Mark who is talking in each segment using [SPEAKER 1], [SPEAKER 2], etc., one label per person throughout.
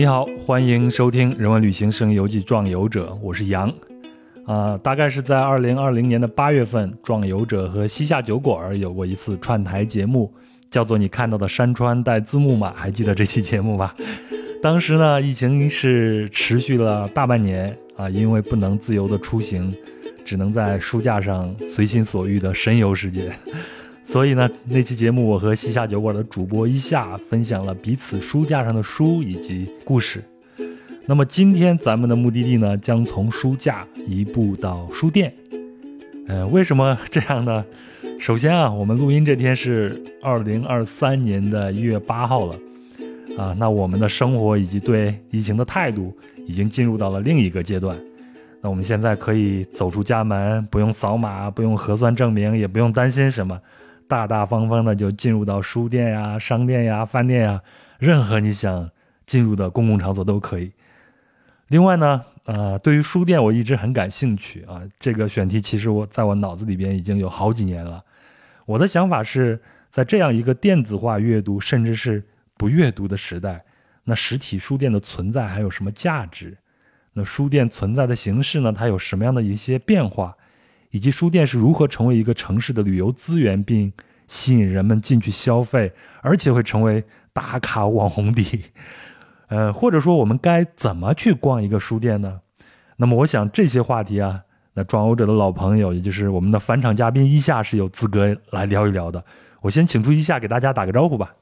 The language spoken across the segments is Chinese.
[SPEAKER 1] 你好，欢迎收听《人文旅行声游记·壮游者》，我是杨。啊，大概是在二零二零年的八月份，壮游者和西夏酒馆有过一次串台节目，叫做《你看到的山川带字幕吗》？还记得这期节目吧？当时呢，疫情是持续了大半年啊，因为不能自由的出行，只能在书架上随心所欲的神游世界。所以呢，那期节目我和西夏酒馆的主播一夏分享了彼此书架上的书以及故事。那么今天咱们的目的地呢，将从书架移步到书店。呃，为什么这样呢？首先啊，我们录音这天是二零二三年的一月八号了，啊，那我们的生活以及对疫情的态度已经进入到了另一个阶段。那我们现在可以走出家门，不用扫码，不用核酸证明，也不用担心什么。大大方方的就进入到书店呀、商店呀、饭店呀，任何你想进入的公共场所都可以。另外呢，呃，对于书店我一直很感兴趣啊。这个选题其实我在我脑子里边已经有好几年了。我的想法是在这样一个电子化阅读甚至是不阅读的时代，那实体书店的存在还有什么价值？那书店存在的形式呢？它有什么样的一些变化？以及书店是如何成为一个城市的旅游资源，并吸引人们进去消费，而且会成为打卡网红地。呃，或者说我们该怎么去逛一个书店呢？那么，我想这些话题啊，那装欧者的老朋友，也就是我们的返场嘉宾一夏是有资格来聊一聊的。我先请出一下给大家打个招呼吧。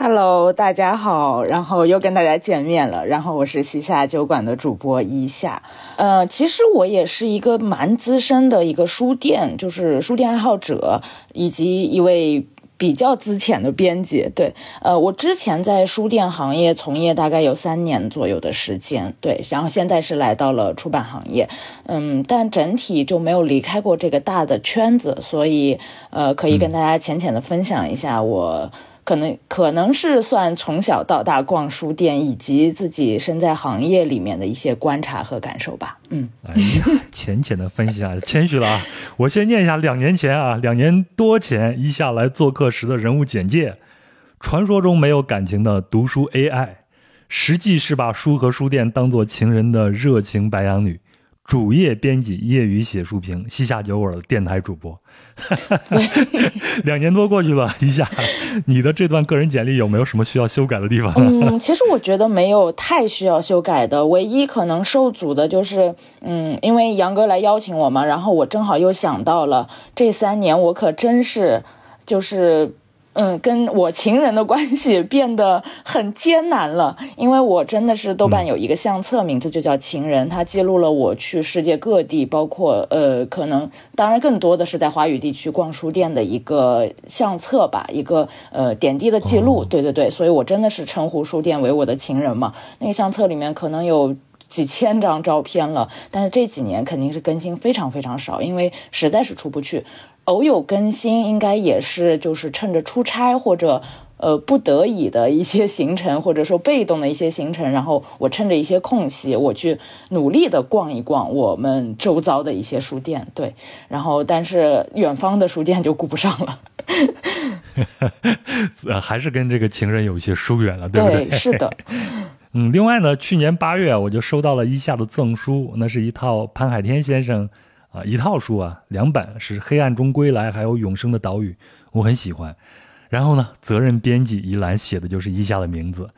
[SPEAKER 2] Hello，大家好，然后又跟大家见面了。然后我是西夏酒馆的主播一夏。呃，其实我也是一个蛮资深的一个书店，就是书店爱好者，以及一位比较资浅的编辑。对，呃，我之前在书店行业从业大概有三年左右的时间。对，然后现在是来到了出版行业。嗯，但整体就没有离开过这个大的圈子，所以呃，可以跟大家浅浅的分享一下我。可能可能是算从小到大逛书店，以及自己身在行业里面的一些观察和感受吧。嗯，
[SPEAKER 1] 哎呀，浅浅的分享，谦虚了啊！我先念一下两年前啊，两年多前一下来做客时的人物简介：传说中没有感情的读书 AI，实际是把书和书店当做情人的热情白羊女。主页编辑，业余写书评，西夏酒馆的电台主播。两年多过去了，一下，你的这段个人简历有没有什么需要修改的地方？
[SPEAKER 2] 嗯，其实我觉得没有太需要修改的，唯一可能受阻的就是，嗯，因为杨哥来邀请我嘛，然后我正好又想到了这三年，我可真是就是。嗯，跟我情人的关系 变得很艰难了，因为我真的是豆瓣有一个相册，名字就叫《情人》，它记录了我去世界各地，包括呃，可能当然更多的是在华语地区逛书店的一个相册吧，一个呃点滴的记录。对对对，所以我真的是称呼书店为我的情人嘛。那个相册里面可能有几千张照片了，但是这几年肯定是更新非常非常少，因为实在是出不去。偶有更新，应该也是就是趁着出差或者呃不得已的一些行程，或者说被动的一些行程，然后我趁着一些空隙，我去努力的逛一逛我们周遭的一些书店。对，然后但是远方的书店就顾不上了，
[SPEAKER 1] 还是跟这个情人有一些疏远了，对不对？
[SPEAKER 2] 是的。
[SPEAKER 1] 嗯，另外呢，去年八月我就收到了一下的赠书，那是一套潘海天先生。啊，一套书啊，两本是《黑暗中归来》，还有《永生的岛屿》，我很喜欢。然后呢，责任编辑一栏写的就是一下的名字。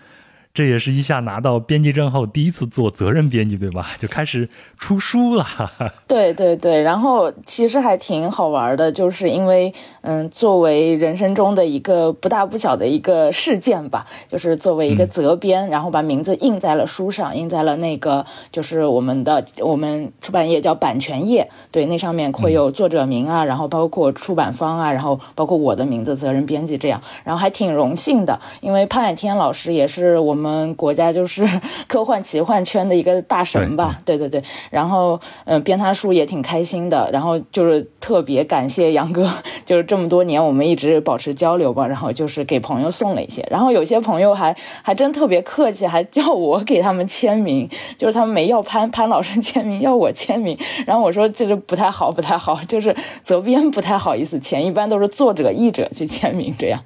[SPEAKER 1] 这也是一下拿到编辑证后第一次做责任编辑，对吧？就开始出书了。
[SPEAKER 2] 对对对，然后其实还挺好玩的，就是因为嗯，作为人生中的一个不大不小的一个事件吧，就是作为一个责编，然后把名字印在了书上，印在了那个就是我们的我们出版业叫版权页，对，那上面会有作者名啊，然后包括出版方啊，然后包括我的名字责任编辑这样，然后还挺荣幸的，因为潘海天老师也是我们。我们国家就是 科幻奇幻圈的一个大神吧，对对对。然后，嗯，编他书也挺开心的。然后就是特别感谢杨哥，就是这么多年我们一直保持交流吧。然后就是给朋友送了一些。然后有些朋友还还真特别客气，还叫我给他们签名。就是他们没要潘潘老师签名，要我签名。然后我说这就不太好，不太好，就是责编不太好意思签，一般都是作者译者去签名，这样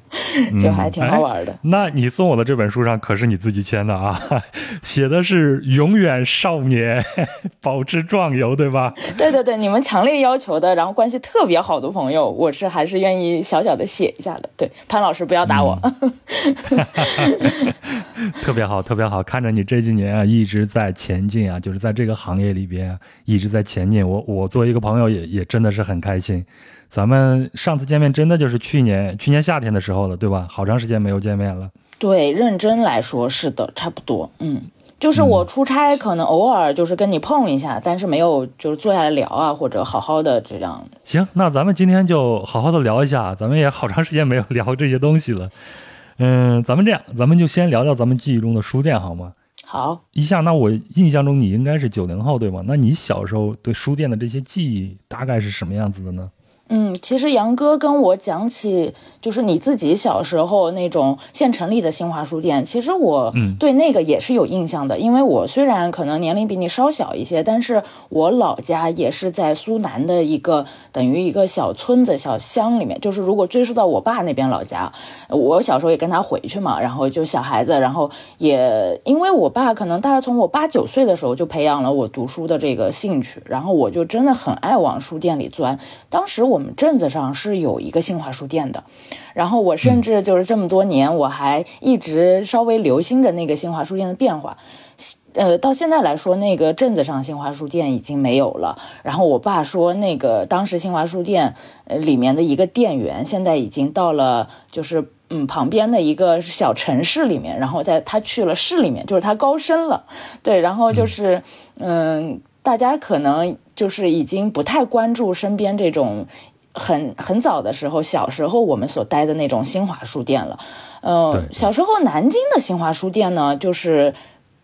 [SPEAKER 2] 就还挺好玩的。
[SPEAKER 1] 那你送我的这本书上可是你。自己签的啊，写的是永远少年，保持壮游，对吧？
[SPEAKER 2] 对对对，你们强烈要求的，然后关系特别好的朋友，我是还是愿意小小的写一下的。对，潘老师不要打我。
[SPEAKER 1] 特别好，特别好，看着你这几年啊一直在前进啊，就是在这个行业里边一直在前进。我我作为一个朋友也也真的是很开心。咱们上次见面真的就是去年去年夏天的时候了，对吧？好长时间没有见面了。
[SPEAKER 2] 对，认真来说是的，差不多。嗯，就是我出差可能偶尔就是跟你碰一下，但是没有就是坐下来聊啊，或者好好的这样。
[SPEAKER 1] 行，那咱们今天就好好的聊一下，咱们也好长时间没有聊这些东西了。嗯，咱们这样，咱们就先聊聊咱们记忆中的书店好吗？
[SPEAKER 2] 好，
[SPEAKER 1] 一下，那我印象中你应该是九零后对吗？那你小时候对书店的这些记忆大概是什么样子的呢？
[SPEAKER 2] 嗯，其实杨哥跟我讲起，就是你自己小时候那种县城里的新华书店，其实我对那个也是有印象的。因为我虽然可能年龄比你稍小一些，但是我老家也是在苏南的一个等于一个小村子、小乡里面。就是如果追溯到我爸那边老家，我小时候也跟他回去嘛，然后就小孩子，然后也因为我爸可能大概从我八九岁的时候就培养了我读书的这个兴趣，然后我就真的很爱往书店里钻。当时。我们镇子上是有一个新华书店的，然后我甚至就是这么多年，我还一直稍微留心着那个新华书店的变化。呃，到现在来说，那个镇子上新华书店已经没有了。然后我爸说，那个当时新华书店呃里面的一个店员，现在已经到了就是嗯旁边的一个小城市里面，然后在他去了市里面，就是他高升了。对，然后就是嗯。大家可能就是已经不太关注身边这种很很早的时候，小时候我们所待的那种新华书店了。嗯，小时候南京的新华书店呢，就是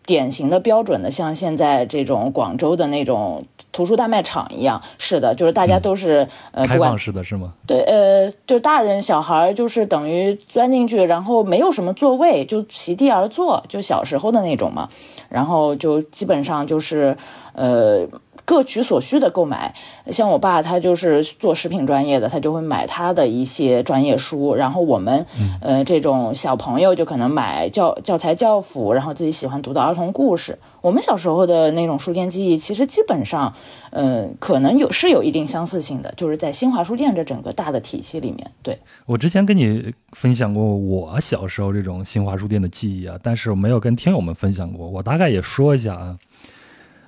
[SPEAKER 2] 典型的标准的，像现在这种广州的那种图书大卖场一样。是的，就是大家都是呃
[SPEAKER 1] 开放式的是吗？
[SPEAKER 2] 对，呃，就大人小孩就是等于钻进去，然后没有什么座位，就席地而坐，就小时候的那种嘛。然后就基本上就是，呃，各取所需的购买。像我爸他就是做食品专业的，他就会买他的一些专业书。然后我们，呃，这种小朋友就可能买教教材教辅，然后自己喜欢读的儿童故事。我们小时候的那种书店记忆，其实基本上，嗯，可能有是有一定相似性的，就是在新华书店这整个大的体系里面。对
[SPEAKER 1] 我之前跟你分享过我小时候这种新华书店的记忆啊，但是我没有跟听友们分享过。我大概也说一下啊，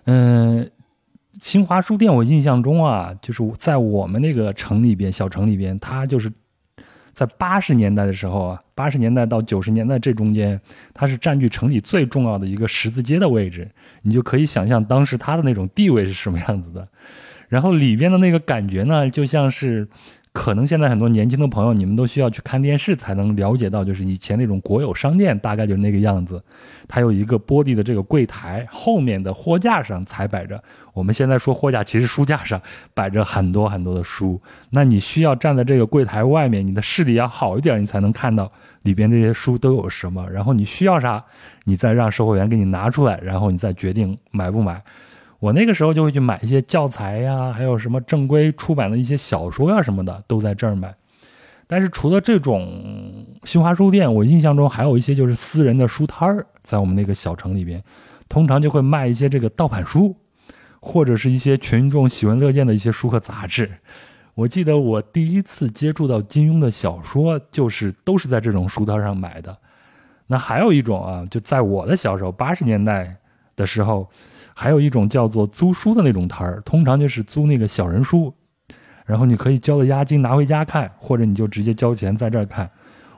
[SPEAKER 1] 嗯，新华书店我印象中啊，就是在我们那个城里边，小城里边，它就是。在八十年代的时候啊，八十年代到九十年代这中间，它是占据城里最重要的一个十字街的位置，你就可以想象当时它的那种地位是什么样子的。然后里边的那个感觉呢，就像是。可能现在很多年轻的朋友，你们都需要去看电视才能了解到，就是以前那种国有商店大概就是那个样子。它有一个玻璃的这个柜台，后面的货架上才摆着。我们现在说货架，其实书架上摆着很多很多的书。那你需要站在这个柜台外面，你的视力要好一点，你才能看到里边这些书都有什么。然后你需要啥，你再让售货员给你拿出来，然后你再决定买不买。我那个时候就会去买一些教材呀，还有什么正规出版的一些小说呀什么的，都在这儿买。但是除了这种新华书店，我印象中还有一些就是私人的书摊儿，在我们那个小城里边，通常就会卖一些这个盗版书，或者是一些群众喜闻乐见的一些书和杂志。我记得我第一次接触到金庸的小说，就是都是在这种书摊上买的。那还有一种啊，就在我的小时候，八十年代的时候。还有一种叫做租书的那种摊儿，通常就是租那个小人书，然后你可以交了押金拿回家看，或者你就直接交钱在这儿看。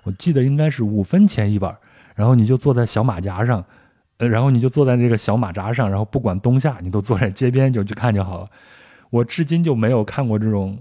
[SPEAKER 1] 我记得应该是五分钱一本，然后你就坐在小马甲上，然后你就坐在这个小马扎上，然后不管冬夏，你都坐在街边就去看就好了。我至今就没有看过这种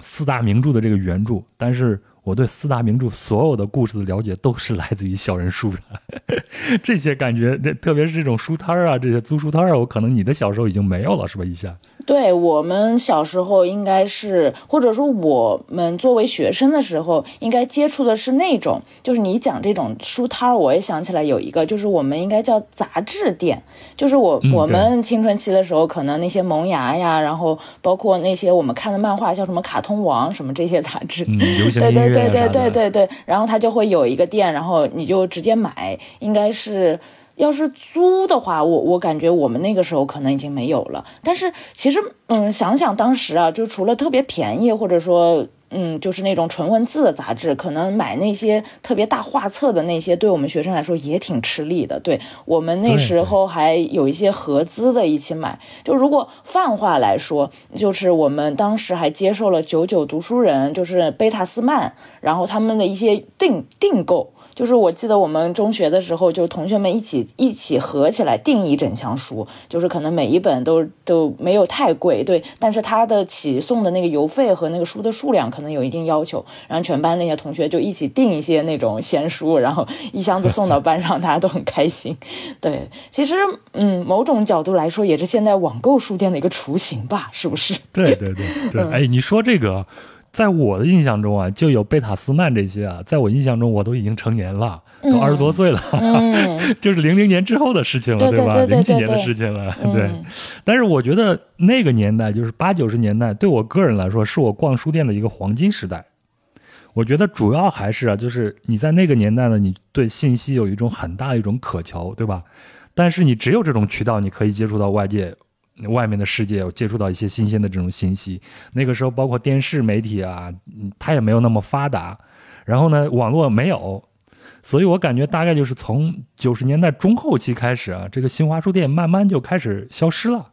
[SPEAKER 1] 四大名著的这个原著，但是。我对四大名著所有的故事的了解都是来自于小人书的，这些感觉，这特别是这种书摊啊，这些租书摊啊，我可能你的小时候已经没有了，是吧？一下。
[SPEAKER 2] 对我们小时候应该是，或者说我们作为学生的时候，应该接触的是那种，就是你讲这种书摊儿，我也想起来有一个，就是我们应该叫杂志店，就是我我们青春期的时候，可能那些萌芽呀，然后包括那些我们看的漫画，像什么卡通王什么这些杂志，
[SPEAKER 1] 流行音乐
[SPEAKER 2] 对对对对对，然后他就会有一个店，然后你就直接买，应该是。要是租的话，我我感觉我们那个时候可能已经没有了。但是其实，嗯，想想当时啊，就除了特别便宜，或者说，嗯，就是那种纯文字的杂志，可能买那些特别大画册的那些，对我们学生来说也挺吃力的。对我们那时候还有一些合资的一起买。就如果泛化来说，就是我们当时还接受了九九读书人，就是贝塔斯曼，然后他们的一些订订购。就是我记得我们中学的时候，就是同学们一起一起合起来订一整箱书，就是可能每一本都都没有太贵，对，但是它的起送的那个邮费和那个书的数量可能有一定要求，然后全班那些同学就一起订一些那种闲书，然后一箱子送到班上，大家都很开心。对，其实嗯，某种角度来说，也是现在网购书店的一个雏形吧，是不是？
[SPEAKER 1] 对对对对，哎，你说这个。在我的印象中啊，就有贝塔斯曼这些啊，在我印象中，我都已经成年了，都二十多岁了，就是零零年之后的事情了，对吧？零几年的事情了，对。但是我觉得那个年代，就是八九十年代，对我个人来说，是我逛书店的一个黄金时代。我觉得主要还是啊，就是你在那个年代呢，你对信息有一种很大一种渴求，对吧？但是你只有这种渠道，你可以接触到外界。外面的世界，有接触到一些新鲜的这种信息。那个时候，包括电视媒体啊，它也没有那么发达。然后呢，网络没有，所以我感觉大概就是从九十年代中后期开始啊，这个新华书店慢慢就开始消失了。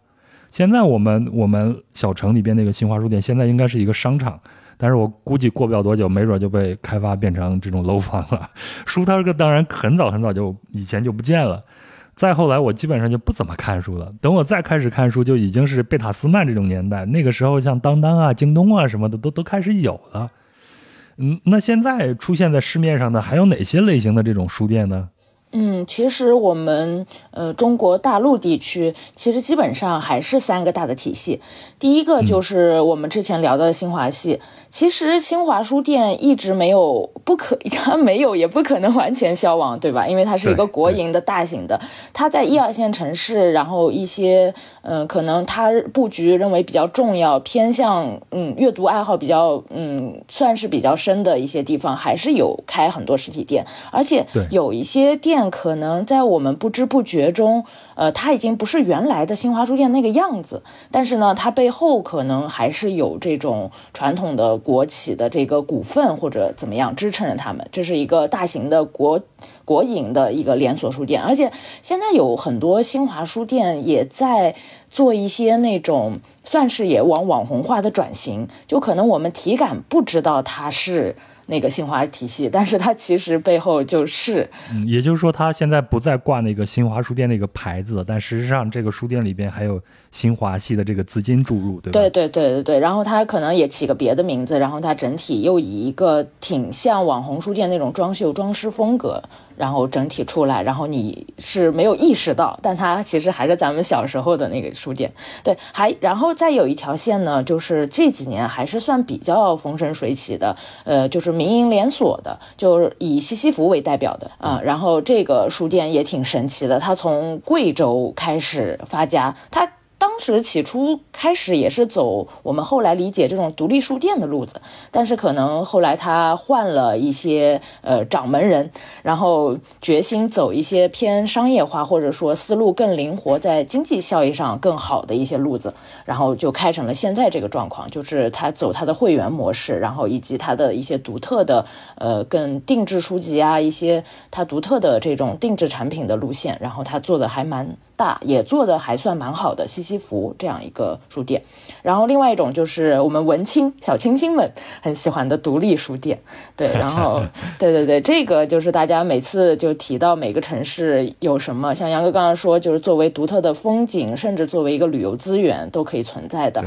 [SPEAKER 1] 现在我们我们小城里边那个新华书店，现在应该是一个商场，但是我估计过不了多久，没准就被开发变成这种楼房了。书摊儿当然很早很早就以前就不见了。再后来，我基本上就不怎么看书了。等我再开始看书，就已经是贝塔斯曼这种年代。那个时候，像当当啊、京东啊什么的，都都开始有了。嗯，那现在出现在市面上的还有哪些类型的这种书店呢？
[SPEAKER 2] 嗯，其实我们呃中国大陆地区其实基本上还是三个大的体系。第一个就是我们之前聊的新华系。其实新华书店一直没有不可，它没有也不可能完全消亡，对吧？因为它是一个国营的大型的，它在一二线城市，然后一些嗯可能它布局认为比较重要、偏向嗯阅读爱好比较嗯算是比较深的一些地方，还是有开很多实体店，而且有一些店。可能在我们不知不觉中，呃，它已经不是原来的新华书店那个样子。但是呢，它背后可能还是有这种传统的国企的这个股份或者怎么样支撑着他们。这是一个大型的国国营的一个连锁书店，而且现在有很多新华书店也在做一些那种算是也往网红化的转型。就可能我们体感不知道它是。那个新华体系，但是它其实背后就是，
[SPEAKER 1] 也就是说，它现在不再挂那个新华书店那个牌子，但实际上这个书店里边还有新华系的这个资金注入，对吧？
[SPEAKER 2] 对对对对对。然后它可能也起个别的名字，然后它整体又以一个挺像网红书店那种装修装饰风格。然后整体出来，然后你是没有意识到，但它其实还是咱们小时候的那个书店。对，还然后再有一条线呢，就是这几年还是算比较风生水起的，呃，就是民营连锁的，就是以西西弗为代表的啊。然后这个书店也挺神奇的，它从贵州开始发家，它。当时起初开始也是走我们后来理解这种独立书店的路子，但是可能后来他换了一些呃掌门人，然后决心走一些偏商业化或者说思路更灵活，在经济效益上更好的一些路子，然后就开成了现在这个状况，就是他走他的会员模式，然后以及他的一些独特的呃更定制书籍啊，一些他独特的这种定制产品的路线，然后他做的还蛮。大也做的还算蛮好的，西西弗这样一个书店，然后另外一种就是我们文青小清新们很喜欢的独立书店，对，然后 对对对，这个就是大家每次就提到每个城市有什么，像杨哥刚刚说，就是作为独特的风景，甚至作为一个旅游资源都可以存在的。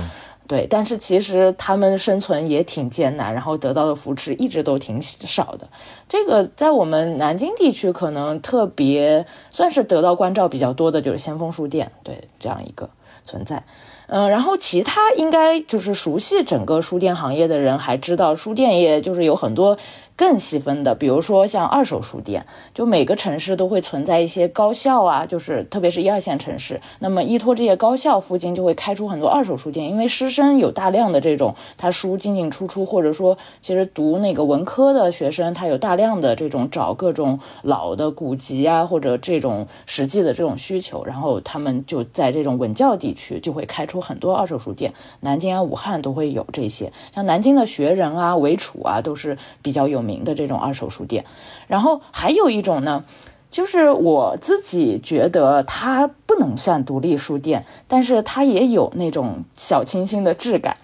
[SPEAKER 2] 对，但是其实他们生存也挺艰难，然后得到的扶持一直都挺少的。这个在我们南京地区可能特别算是得到关照比较多的，就是先锋书店，对这样一个存在。嗯，然后其他应该就是熟悉整个书店行业的人还知道，书店业就是有很多。更细分的，比如说像二手书店，就每个城市都会存在一些高校啊，就是特别是一二线城市，那么依托这些高校附近就会开出很多二手书店，因为师生有大量的这种他书进进出出，或者说其实读那个文科的学生，他有大量的这种找各种老的古籍啊，或者这种实际的这种需求，然后他们就在这种文教地区就会开出很多二手书店，南京啊、武汉都会有这些，像南京的学人啊、韦楚啊都是比较有名。的这种二手书店，然后还有一种呢，就是我自己觉得它不能算独立书店，但是它也有那种小清新的质感。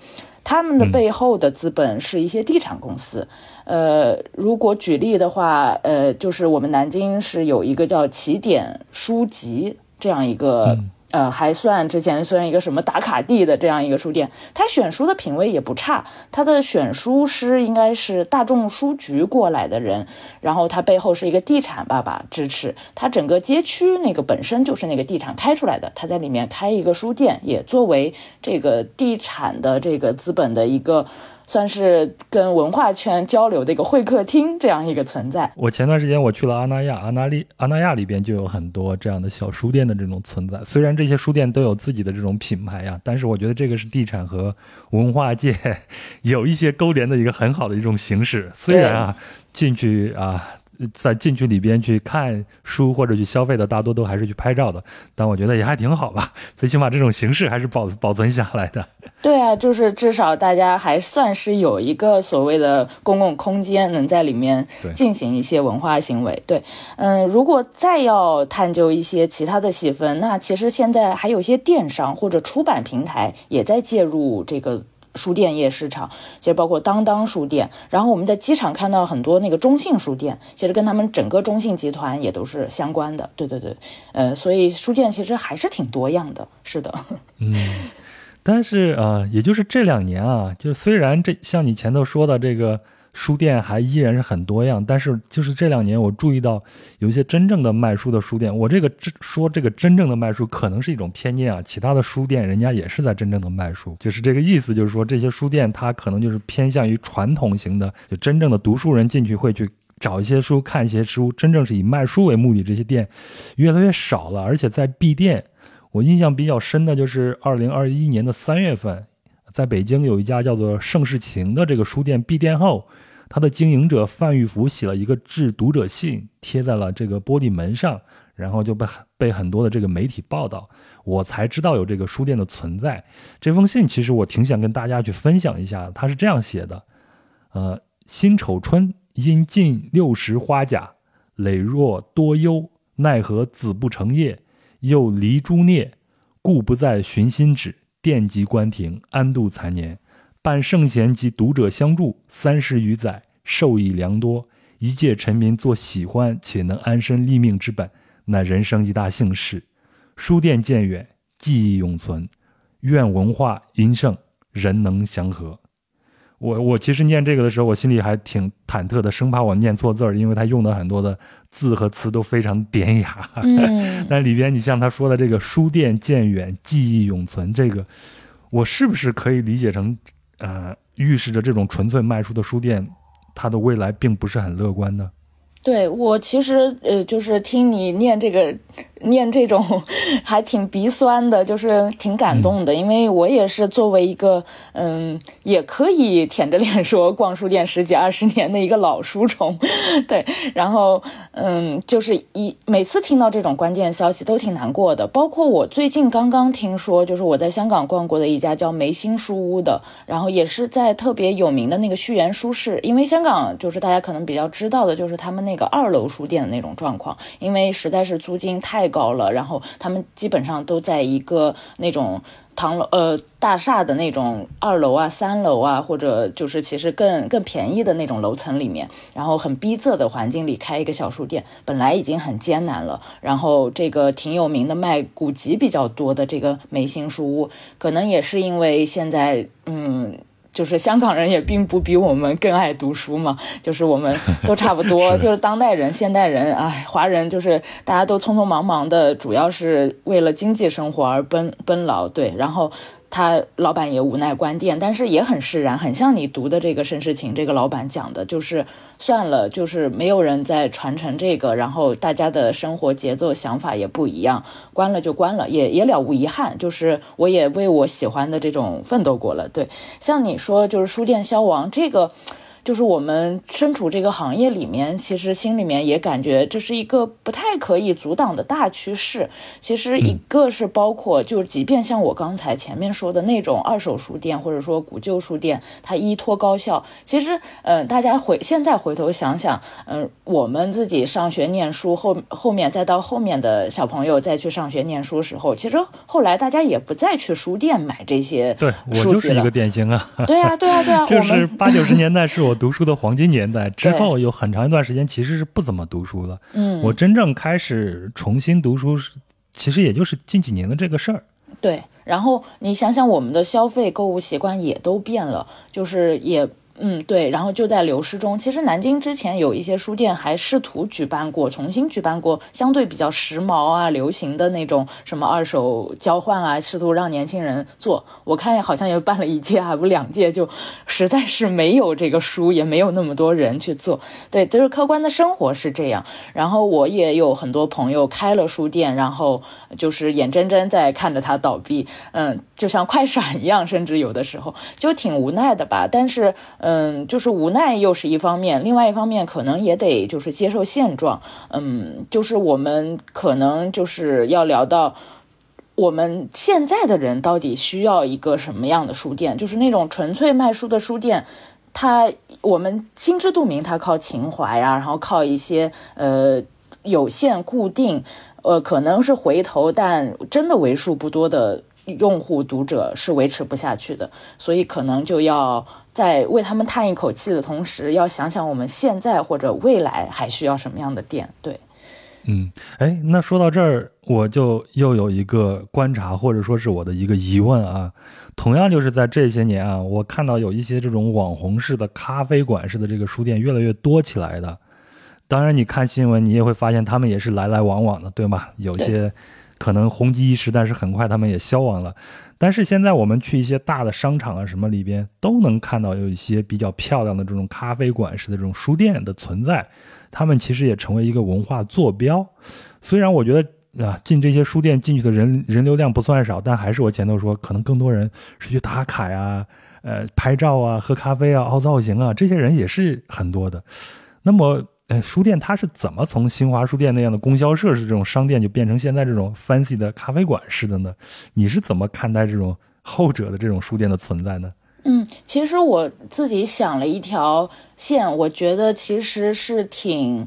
[SPEAKER 2] 他们的背后的资本是一些地产公司。呃，如果举例的话，呃，就是我们南京是有一个叫起点书籍这样一个。呃，还算之前算一个什么打卡地的这样一个书店，他选书的品味也不差。他的选书师应该是大众书局过来的人，然后他背后是一个地产爸爸支持。他整个街区那个本身就是那个地产开出来的，他在里面开一个书店，也作为这个地产的这个资本的一个。算是跟文化圈交流的一个会客厅这样一个存在。
[SPEAKER 1] 我前段时间我去了阿那亚，阿那利阿那亚里边就有很多这样的小书店的这种存在。虽然这些书店都有自己的这种品牌呀，但是我觉得这个是地产和文化界 有一些勾连的一个很好的一种形式。虽然啊，进去啊。在进去里边去看书或者去消费的，大多都还是去拍照的，但我觉得也还挺好吧，最起码这种形式还是保保存下来的。
[SPEAKER 2] 对啊，就是至少大家还算是有一个所谓的公共空间，能在里面进行一些文化行为。对，嗯，如果再要探究一些其他的细分，那其实现在还有一些电商或者出版平台也在介入这个。书店业市场其实包括当当书店，然后我们在机场看到很多那个中信书店，其实跟他们整个中信集团也都是相关的。对对对，呃，所以书店其实还是挺多样的。是的，
[SPEAKER 1] 嗯，但是啊，也就是这两年啊，就虽然这像你前头说的这个。书店还依然是很多样，但是就是这两年我注意到有一些真正的卖书的书店。我这个真说这个真正的卖书可能是一种偏见啊，其他的书店人家也是在真正的卖书，就是这个意思。就是说这些书店它可能就是偏向于传统型的，就真正的读书人进去会去找一些书看一些书，真正是以卖书为目的这些店越来越少了。而且在闭店，我印象比较深的就是二零二一年的三月份。在北京有一家叫做盛世情的这个书店闭店后，他的经营者范玉福写了一个致读者信，贴在了这个玻璃门上，然后就被被很多的这个媒体报道，我才知道有这个书店的存在。这封信其实我挺想跟大家去分享一下，他是这样写的：呃，辛丑春因近六十花甲，磊若多忧，奈何子不成业，又离诸孽，故不再寻新旨。殿及官庭，安度残年，伴圣贤及读者相助三十余载，受益良多。一介臣民做喜欢且能安身立命之本，乃人生一大幸事。书店渐远，记忆永存。愿文化殷盛，人能祥和。我我其实念这个的时候，我心里还挺忐忑的，生怕我念错字儿，因为他用的很多的字和词都非常典雅。
[SPEAKER 2] 嗯，
[SPEAKER 1] 但里边你像他说的这个“书店渐远，记忆永存”，这个我是不是可以理解成，呃，预示着这种纯粹卖出的书店，它的未来并不是很乐观的？
[SPEAKER 2] 对我其实呃，就是听你念这个。念这种 还挺鼻酸的，就是挺感动的，因为我也是作为一个嗯，也可以舔着脸说逛书店十几二十年的一个老书虫，对，然后嗯，就是一每次听到这种关键消息都挺难过的。包括我最近刚刚听说，就是我在香港逛过的一家叫梅心书屋的，然后也是在特别有名的那个序言书室，因为香港就是大家可能比较知道的，就是他们那个二楼书店的那种状况，因为实在是租金太。高了，然后他们基本上都在一个那种唐楼呃大厦的那种二楼啊、三楼啊，或者就是其实更更便宜的那种楼层里面，然后很逼仄的环境里开一个小书店，本来已经很艰难了。然后这个挺有名的卖古籍比较多的这个梅心书屋，可能也是因为现在嗯。就是香港人也并不比我们更爱读书嘛，就是我们都差不多，就是当代人、现代人，哎，华人就是大家都匆匆忙忙的，主要是为了经济生活而奔奔劳，对，然后他老板也无奈关店，但是也很释然，很像你读的这个盛世情这个老板讲的，就是算了，就是没有人在传承这个，然后大家的生活节奏想法也不一样，关了就关了，也也了无遗憾。就是我也为我喜欢的这种奋斗过了。对，像你说就是书店消亡这个。就是我们身处这个行业里面，其实心里面也感觉这是一个不太可以阻挡的大趋势。其实一个是包括，就即便像我刚才前面说的那种二手书店或者说古旧书店，它依托高校。其实，嗯，大家回现在回头想想，嗯，我们自己上学念书后后面再到后面的小朋友再去上学念书时候，其实后来大家也不再去书店买这些
[SPEAKER 1] 对我就是一个典型啊。
[SPEAKER 2] 对啊，对啊，对啊，
[SPEAKER 1] 就是八九十年代是我。读书的黄金年代之后，有很长一段时间其实是不怎么读书的。
[SPEAKER 2] 嗯，
[SPEAKER 1] 我真正开始重新读书，其实也就是近几年的这个事儿。
[SPEAKER 2] 对，然后你想想，我们的消费购物习惯也都变了，就是也。嗯，对，然后就在流失中。其实南京之前有一些书店还试图举办过，重新举办过相对比较时髦啊、流行的那种什么二手交换啊，试图让年轻人做。我看好像也办了一届，还不两届，就实在是没有这个书，也没有那么多人去做。对，就是客观的生活是这样。然后我也有很多朋友开了书店，然后就是眼睁睁在看着它倒闭，嗯，就像快闪一样，甚至有的时候就挺无奈的吧。但是。嗯，就是无奈又是一方面，另外一方面可能也得就是接受现状。嗯，就是我们可能就是要聊到我们现在的人到底需要一个什么样的书店？就是那种纯粹卖书的书店，它我们心知肚明，它靠情怀啊，然后靠一些呃有限固定，呃可能是回头，但真的为数不多的用户读者是维持不下去的，所以可能就要。在为他们叹一口气的同时，要想想我们现在或者未来还需要什么样的店。对，
[SPEAKER 1] 嗯，哎，那说到这儿，我就又有一个观察，或者说是我的一个疑问啊。同样就是在这些年啊，我看到有一些这种网红式的咖啡馆式的这个书店越来越多起来的。当然，你看新闻，你也会发现他们也是来来往往的，对吗？有些可能红极一时，但是很快他们也消亡了。但是现在我们去一些大的商场啊，什么里边都能看到有一些比较漂亮的这种咖啡馆式的这种书店的存在，他们其实也成为一个文化坐标。虽然我觉得啊，进这些书店进去的人人流量不算少，但还是我前头说，可能更多人是去打卡呀、呃拍照啊、喝咖啡啊、凹造型啊，这些人也是很多的。那么。哎，书店它是怎么从新华书店那样的供销社式这种商店，就变成现在这种 fancy 的咖啡馆似的呢？你是怎么看待这种后者的这种书店的存在呢？
[SPEAKER 2] 嗯，其实我自己想了一条线，我觉得其实是挺，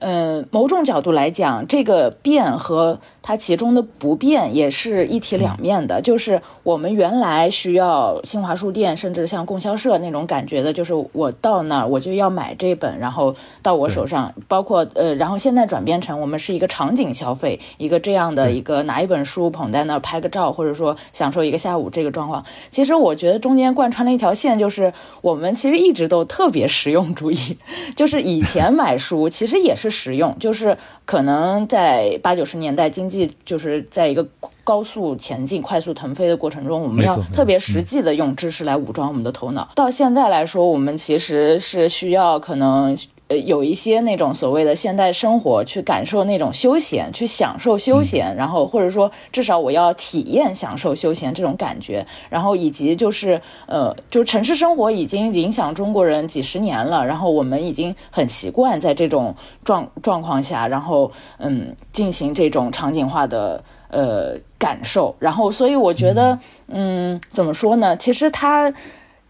[SPEAKER 2] 呃，某种角度来讲，这个变和。它其中的不便也是一体两面的，就是我们原来需要新华书店，甚至像供销社那种感觉的，就是我到那儿我就要买这本，然后到我手上，包括呃，然后现在转变成我们是一个场景消费，一个这样的一个拿一本书捧在那儿拍个照，或者说享受一个下午这个状况。其实我觉得中间贯穿了一条线，就是我们其实一直都特别实用主义，就是以前买书其实也是实用，就是可能在八九十年代经济。就是在一个高速前进、快速腾飞的过程中，我们要特别实际的用知识来武装我们的头脑。到现在来说，我们其实是需要可能。呃，有一些那种所谓的现代生活，去感受那种休闲，去享受休闲，然后或者说至少我要体验享受休闲这种感觉，然后以及就是呃，就城市生活已经影响中国人几十年了，然后我们已经很习惯在这种状状况下，然后嗯，进行这种场景化的呃感受，然后所以我觉得嗯，怎么说呢？其实它。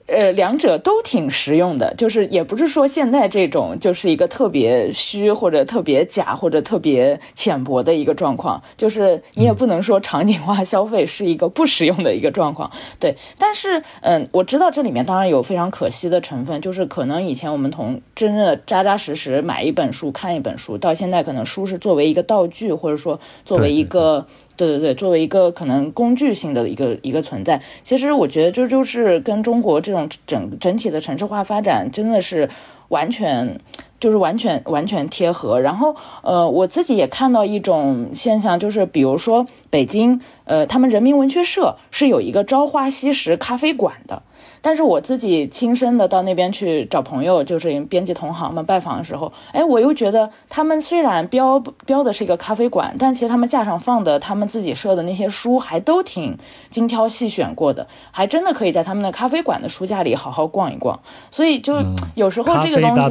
[SPEAKER 2] 呃，两者都挺实用的，就是也不是说现在这种就是一个特别虚或者特别假或者特别浅薄的一个状况，就是你也不能说场景化消费是一个不实用的一个状况，对。但是，嗯，我知道这里面当然有非常可惜的成分，就是可能以前我们从真正的扎扎实实买一本书看一本书，到现在可能书是作为一个道具，或者说作为一个。对对对，作为一个可能工具性的一个一个存在，其实我觉得这就是跟中国这种整整体的城市化发展真的是完全就是完全完全贴合。然后呃，我自己也看到一种现象，就是比如说北京呃，他们人民文学社是有一个朝花夕拾咖啡馆的。但是我自己亲身的到那边去找朋友，就是编辑同行们拜访的时候，哎，我又觉得他们虽然标标的是一个咖啡馆，但其实他们架上放的他们自己设的那些书还都挺精挑细选过的，还真的可以在他们的咖啡馆的书架里好好逛一逛。所以就有时候这个东西，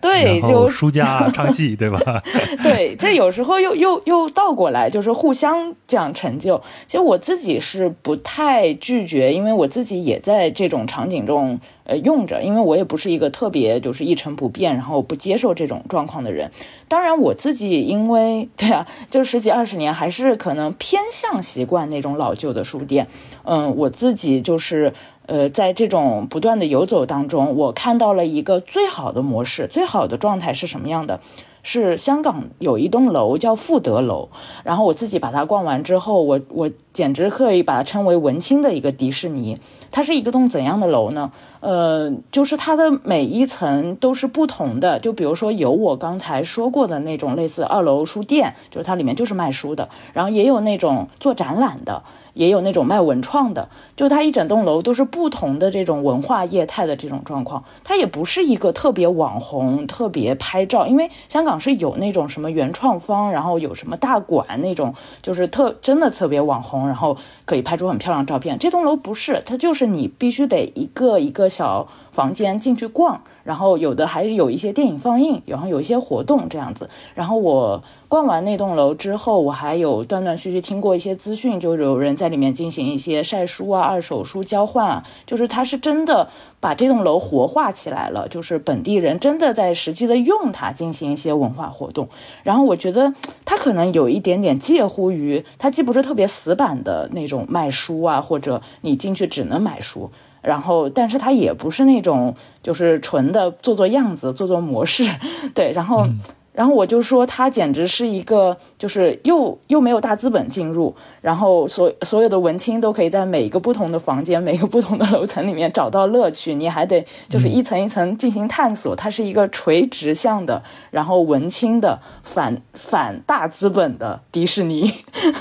[SPEAKER 2] 对，就
[SPEAKER 1] 书架唱戏，对吧？
[SPEAKER 2] 对，这有时候又又又倒过来，就是互相这样成就。其实我自己是不太拒绝，因为我自己也在这种。场景中，呃，用着，因为我也不是一个特别就是一成不变，然后不接受这种状况的人。当然，我自己因为对啊，就十几二十年，还是可能偏向习惯那种老旧的书店。嗯，我自己就是呃，在这种不断的游走当中，我看到了一个最好的模式，最好的状态是什么样的？是香港有一栋楼叫富德楼，然后我自己把它逛完之后，我我简直可以把它称为文青的一个迪士尼。它是一个栋怎样的楼呢？呃，就是它的每一层都是不同的。就比如说有我刚才说过的那种类似二楼书店，就是它里面就是卖书的，然后也有那种做展览的，也有那种卖文创的。就它一整栋楼都是不同的这种文化业态的这种状况。它也不是一个特别网红、特别拍照，因为香港是有那种什么原创方，然后有什么大馆那种，就是特真的特别网红，然后可以拍出很漂亮照片。这栋楼不是，它就是。是你必须得一个一个小房间进去逛，然后有的还是有一些电影放映，然后有一些活动这样子。然后我逛完那栋楼之后，我还有断断续续听过一些资讯，就有人在里面进行一些晒书啊、二手书交换啊，就是他是真的把这栋楼活化起来了，就是本地人真的在实际的用它进行一些文化活动。然后我觉得它可能有一点点介乎于，它既不是特别死板的那种卖书啊，或者你进去只能。买书，然后，但是它也不是那种就是纯的做做样子、做做模式，对，然后，然后我就说，它简直是一个，就是又又没有大资本进入，然后所所有的文青都可以在每一个不同的房间、每个不同的楼层里面找到乐趣，你还得就是一层一层进行探索，它是一个垂直向的，然后文青的反反大资本的迪士尼，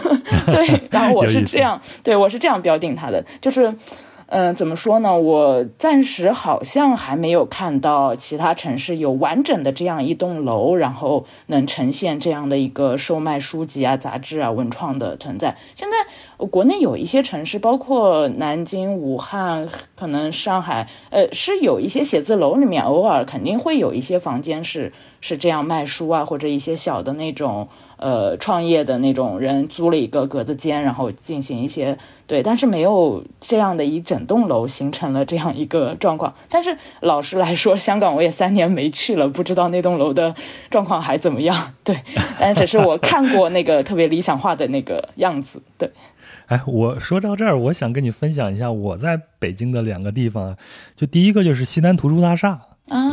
[SPEAKER 2] 对，然后我是 这样，对我是这样标定它的，就是。嗯，怎么说呢？我暂时好像还没有看到其他城市有完整的这样一栋楼，然后能呈现这样的一个售卖书籍啊、杂志啊、文创的存在。现在国内有一些城市，包括南京、武汉，可能上海，呃，是有一些写字楼里面偶尔肯定会有一些房间是是这样卖书啊，或者一些小的那种呃创业的那种人租了一个格子间，然后进行一些。对，但是没有这样的一整栋楼形成了这样一个状况。但是老实来说，香港我也三年没去了，不知道那栋楼的状况还怎么样。对，但只是我看过那个特别理想化的那个样子。对，
[SPEAKER 1] 哎，我说到这儿，我想跟你分享一下我在北京的两个地方，就第一个就是西南图书大厦。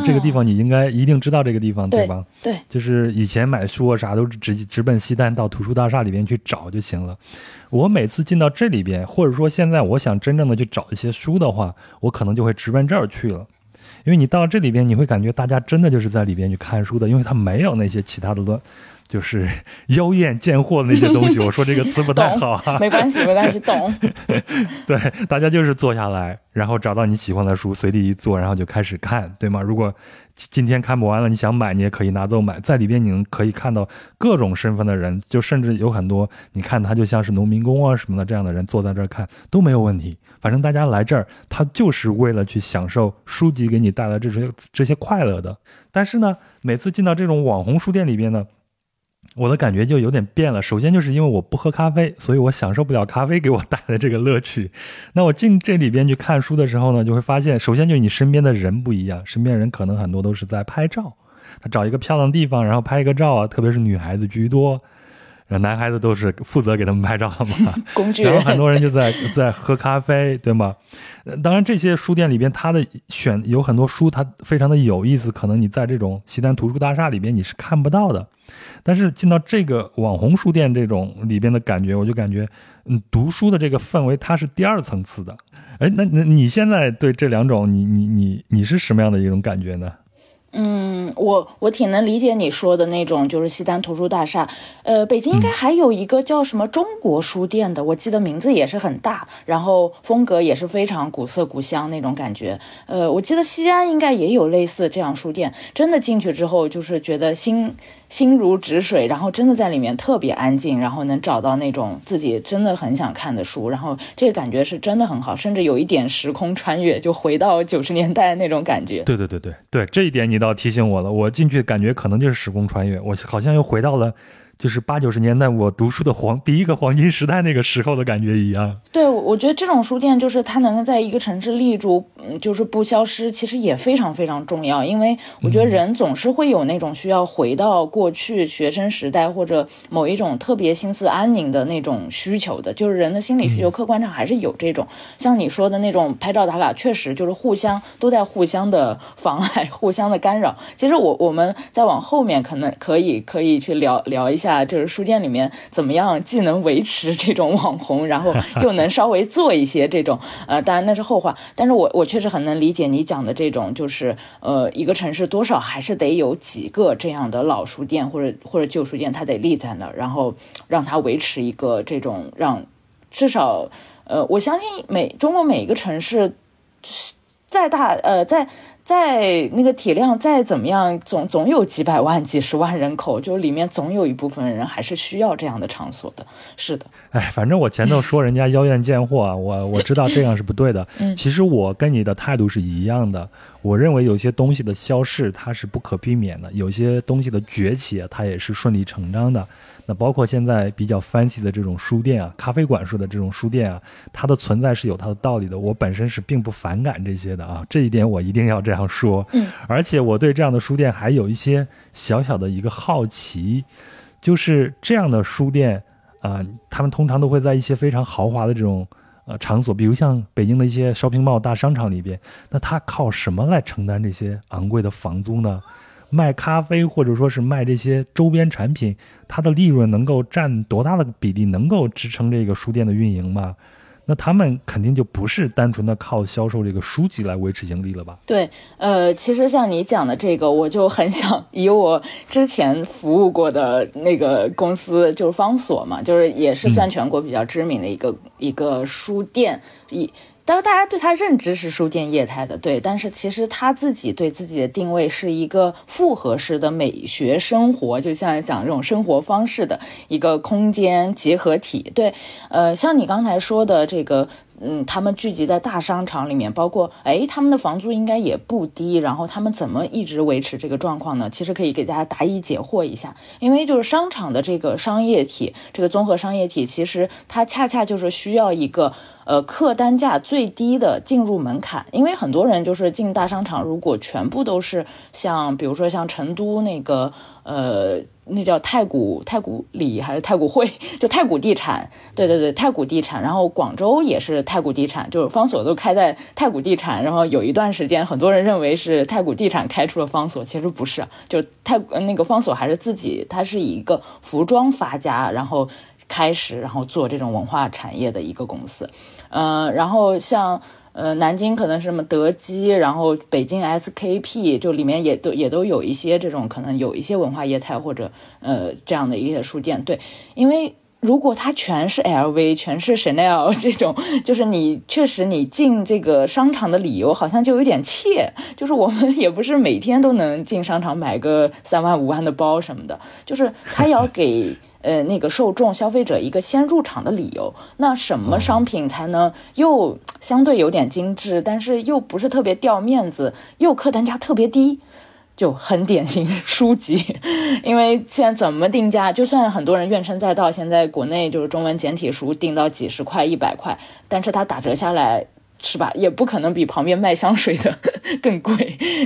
[SPEAKER 1] 这个地方你应该一定知道这个地方对吧？
[SPEAKER 2] 对，
[SPEAKER 1] 就是以前买书啊啥都直直奔西单到图书大厦里边去找就行了。我每次进到这里边，或者说现在我想真正的去找一些书的话，我可能就会直奔这儿去了。因为你到这里边，你会感觉大家真的就是在里边去看书的，因为它没有那些其他的乱。就是 妖艳贱货的那些东西，我说这个词不太好
[SPEAKER 2] 啊。没关系，没关系，懂。
[SPEAKER 1] 对，大家就是坐下来，然后找到你喜欢的书，随地一坐，然后就开始看，对吗？如果今天看不完了，你想买，你也可以拿走买。在里边你能可以看到各种身份的人，就甚至有很多，你看他就像是农民工啊什么的这样的人坐在这儿看都没有问题。反正大家来这儿，他就是为了去享受书籍给你带来这些这些快乐的。但是呢，每次进到这种网红书店里边呢。我的感觉就有点变了。首先就是因为我不喝咖啡，所以我享受不了咖啡给我带来这个乐趣。那我进这里边去看书的时候呢，就会发现，首先就是你身边的人不一样，身边人可能很多都是在拍照，他找一个漂亮地方，然后拍一个照啊，特别是女孩子居多，男孩子都是负责给他们拍照的嘛。
[SPEAKER 2] 工具。
[SPEAKER 1] 然后很多人就在在喝咖啡，对吗？当然这些书店里边，它的选有很多书，它非常的有意思，可能你在这种西单图书大厦里边你是看不到的。但是进到这个网红书店这种里边的感觉，我就感觉，嗯，读书的这个氛围它是第二层次的。哎，那那你现在对这两种，你你你你是什么样的一种感觉呢？
[SPEAKER 2] 嗯，我我挺能理解你说的那种，就是西单图书大厦。呃，北京应该还有一个叫什么中国书店的，我记得名字也是很大，然后风格也是非常古色古香那种感觉。呃，我记得西安应该也有类似这样书店，真的进去之后就是觉得心心如止水，然后真的在里面特别安静，然后能找到那种自己真的很想看的书，然后这个感觉是真的很好，甚至有一点时空穿越，就回到九十年代那种感觉。
[SPEAKER 1] 对对对对对，这一点你倒提醒我了，我进去感觉可能就是时空穿越，我好像又回到了。就是八九十年代我读书的黄第一个黄金时代那个时候的感觉一样。
[SPEAKER 2] 对，我觉得这种书店就是它能在一个城市立住，嗯，就是不消失，其实也非常非常重要。因为我觉得人总是会有那种需要回到过去学生时代或者某一种特别心思安宁的那种需求的，就是人的心理需求，客观上还是有这种。像你说的那种拍照打卡，确实就是互相都在互相的妨碍、互相的干扰。其实我我们再往后面可能可以可以去聊聊一下。啊，就是书店里面怎么样，既能维持这种网红，然后 又能稍微做一些这种，呃，当然那是后话。但是我我确实很能理解你讲的这种，就是呃，一个城市多少还是得有几个这样的老书店或者或者旧书店，它得立在那儿，然后让它维持一个这种让至少，呃，我相信每中国每一个城市，再大呃在。在那个体量再怎么样，总总有几百万、几十万人口，就里面总有一部分人还是需要这样的场所的。是的，
[SPEAKER 1] 哎，反正我前头说人家妖艳贱货啊，我 我知道这样是不对的。嗯，其实我跟你的态度是一样的。我认为有些东西的消逝它是不可避免的，有些东西的崛起它也是顺理成章的。那包括现在比较 fancy 的这种书店啊，咖啡馆式的这种书店啊，它的存在是有它的道理的。我本身是并不反感这些的啊，这一点我一定要这样说。
[SPEAKER 2] 嗯，
[SPEAKER 1] 而且我对这样的书店还有一些小小的一个好奇，就是这样的书店啊，他们通常都会在一些非常豪华的这种呃场所，比如像北京的一些 shopping mall 大商场里边，那他靠什么来承担这些昂贵的房租呢？卖咖啡或者说是卖这些周边产品，它的利润能够占多大的比例，能够支撑这个书店的运营吗？那他们肯定就不是单纯的靠销售这个书籍来维持盈利了吧？
[SPEAKER 2] 对，呃，其实像你讲的这个，我就很想以我之前服务过的那个公司，就是方所嘛，就是也是算全国比较知名的一个一个书店，一。但是大家对他认知是书店业态的，对，但是其实他自己对自己的定位是一个复合式的美学生活，就像讲这种生活方式的一个空间结合体，对，呃，像你刚才说的这个。嗯，他们聚集在大商场里面，包括哎，他们的房租应该也不低。然后他们怎么一直维持这个状况呢？其实可以给大家答疑解惑一下。因为就是商场的这个商业体，这个综合商业体，其实它恰恰就是需要一个呃客单价最低的进入门槛。因为很多人就是进大商场，如果全部都是像比如说像成都那个呃。那叫太古太古里还是太古汇？就太古地产，对对对，太古地产。然后广州也是太古地产，就是方所都开在太古地产。然后有一段时间，很多人认为是太古地产开出了方所，其实不是，就太那个方所还是自己，它是以一个服装发家，然后开始，然后做这种文化产业的一个公司。嗯，然后像。呃，南京可能是什么德基，然后北京 SKP，就里面也都也都有一些这种可能有一些文化业态或者呃这样的一些书店。对，因为如果它全是 LV，全是 Chanel 这种，就是你确实你进这个商场的理由好像就有点怯，就是我们也不是每天都能进商场买个三万五万的包什么的，就是他要给。呃，那个受众消费者一个先入场的理由，那什么商品才能又相对有点精致，但是又不是特别掉面子，又客单价特别低，就很典型书籍。因为现在怎么定价，就算很多人怨声载道，现在国内就是中文简体书定到几十块、一百块，但是它打折下来。是吧？也不可能比旁边卖香水的 更贵。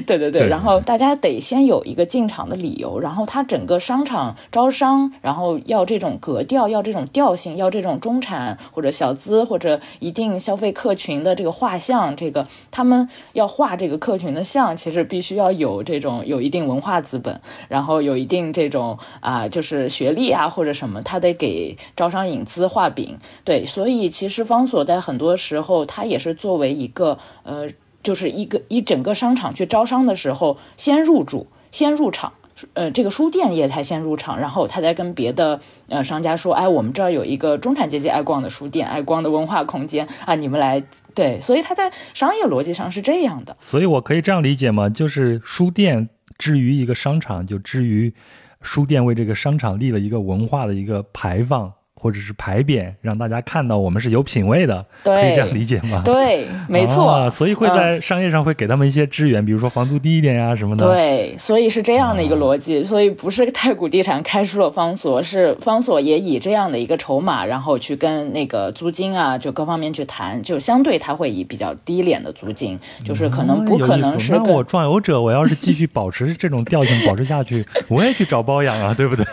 [SPEAKER 2] 对对对，然后大家得先有一个进场的理由，然后他整个商场招商，然后要这种格调，要这种调性，要这种中产或者小资或者一定消费客群的这个画像，这个他们要画这个客群的像，其实必须要有这种有一定文化资本，然后有一定这种啊，就是学历啊或者什么，他得给招商引资画饼。对，所以其实方所在很多时候他也是。作为一个呃就是一个一整个商场去招商的时候，先入驻，先入场。呃，这个书店业态先入场，然后他再跟别的呃商家说，哎，我们这儿有一个中产阶级爱逛的书店，爱逛的文化空间啊，你们来对，所以他在商业逻辑上是这样的。
[SPEAKER 1] 所以我可以这样理解吗？就是书店之于一个商场，就之于书店为这个商场立了一个文化的一个牌坊。或者是牌匾，让大家看到我们是有品位的，可以这样理解吗？
[SPEAKER 2] 对，没错。
[SPEAKER 1] 所以会在商业上会给他们一些支援，比如说房租低一点呀什么的。
[SPEAKER 2] 对，所以是这样的一个逻辑。所以不是太古地产开出了方所，是方所也以这样的一个筹码，然后去跟那个租金啊，就各方面去谈，就相对他会以比较低廉的租金，就是可能不可能是。
[SPEAKER 1] 那我壮游者，我要是继续保持这种调性保持下去，我也去找包养啊，对不对？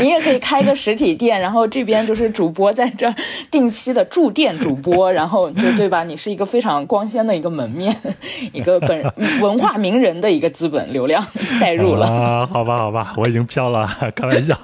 [SPEAKER 2] 你也可以开个实体店，然后这边。就是主播在这定期的驻店主播，然后就对吧？你是一个非常光鲜的一个门面，一个本文化名人的一个资本流量带入了
[SPEAKER 1] 啊。好吧，好吧，我已经飘了，开玩笑。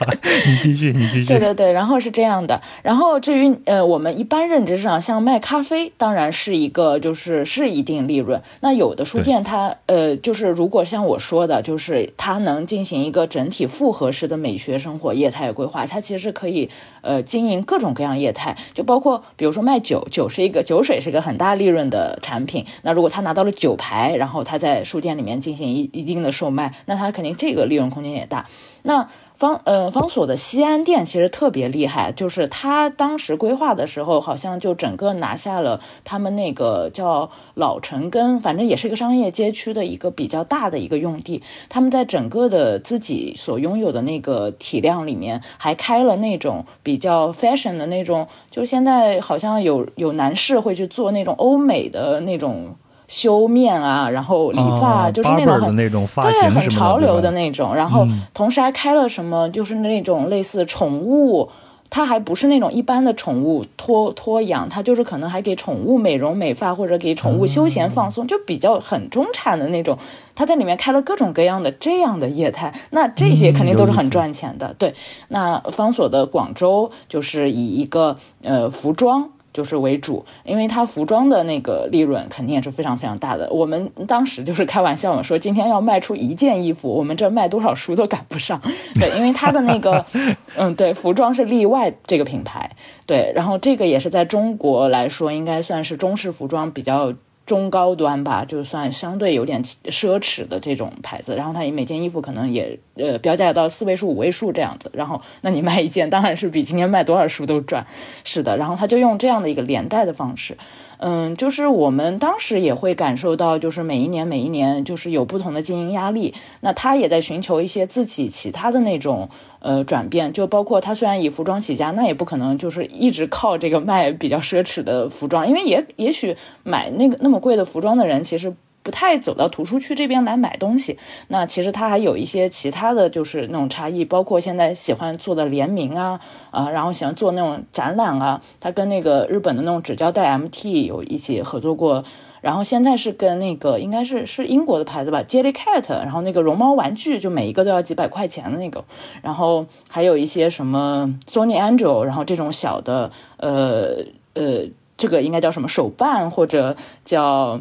[SPEAKER 1] 你继续，你继续。
[SPEAKER 2] 对对对，然后是这样的。然后至于呃，我们一般认知上，像卖咖啡，当然是一个就是是一定利润。那有的书店它呃，就是如果像我说的，就是它能进行一个整体复合式的美学生活业态规划，它其实可以呃。经营各种各样业态，就包括比如说卖酒，酒是一个酒水是一个很大利润的产品。那如果他拿到了酒牌，然后他在书店里面进行一一定的售卖，那他肯定这个利润空间也大。那方呃方所的西安店其实特别厉害，就是他当时规划的时候，好像就整个拿下了他们那个叫老城根，反正也是一个商业街区的一个比较大的一个用地。他们在整个的自己所拥有的那个体量里面，还开了那种比较 fashion 的那种，就现在好像有有男士会去做那种欧美的那种。修面啊，然后理发，就是那种很对很潮流的那种。然后同时还开了什么，就是那种类似宠物，它还不是那种一般的宠物托托养，它就是可能还给宠物美容美发或者给宠物休闲放松，就比较很中产的那种。他在里面开了各种各样的这样的业态，那这些肯定都是很赚钱的。对，那方所的广州就是以一个呃服装。就是为主，因为它服装的那个利润肯定也是非常非常大的。我们当时就是开玩笑嘛，说今天要卖出一件衣服，我们这卖多少书都赶不上。对，因为它的那个，嗯，对，服装是例外这个品牌，对，然后这个也是在中国来说，应该算是中式服装比较。中高端吧，就算相对有点奢侈的这种牌子，然后它每件衣服可能也呃标价到四位数、五位数这样子，然后那你卖一件当然是比今天卖多少书都赚，是的，然后他就用这样的一个连带的方式。嗯，就是我们当时也会感受到，就是每一年每一年就是有不同的经营压力。那他也在寻求一些自己其他的那种呃转变，就包括他虽然以服装起家，那也不可能就是一直靠这个卖比较奢侈的服装，因为也也许买那个那么贵的服装的人其实。不太走到图书区这边来买东西，那其实它还有一些其他的就是那种差异，包括现在喜欢做的联名啊啊，然后喜欢做那种展览啊，他跟那个日本的那种纸胶带 MT 有一起合作过，然后现在是跟那个应该是是英国的牌子吧，Jellycat，然后那个绒毛玩具就每一个都要几百块钱的那个，然后还有一些什么 Sony Angel，然后这种小的呃呃，这个应该叫什么手办或者叫。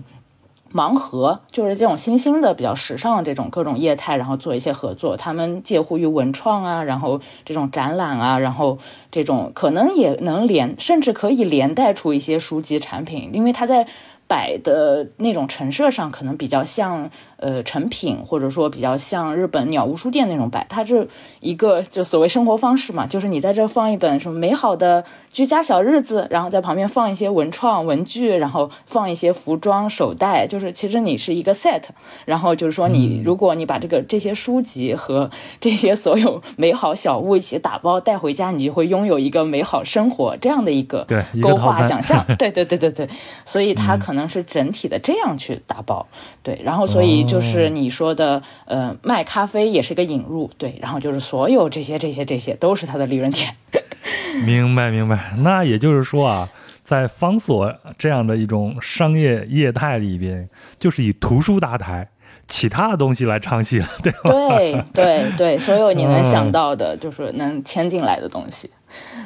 [SPEAKER 2] 盲盒就是这种新兴的、比较时尚的这种各种业态，然后做一些合作。他们介乎于文创啊，然后这种展览啊，然后这种可能也能连，甚至可以连带出一些书籍产品，因为他在。摆的那种陈设上，可能比较像呃成品，或者说比较像日本鸟屋书店那种摆。它是一个就所谓生活方式嘛，就是你在这放一本什么美好的居家小日子，然后在旁边放一些文创文具，然后放一些服装手袋，就是其实你是一个 set。然后就是说你如果你把这个这些书籍和这些所有美好小物一起打包带回家，你就会拥有一个美好生活这样的一个勾画想象。对对对对对，所以它可能。是整体的这样去打包，对，然后所以就是你说的，呃，卖咖啡也是个引入，对，然后就是所有这些这些这些都是它的利润点。
[SPEAKER 1] 明白明白，那也就是说啊，在方所这样的一种商业业态里边，就是以图书搭台，其他的东西来唱戏了，对吧？
[SPEAKER 2] 对对对，所有你能想到的，就是能牵进来的东西，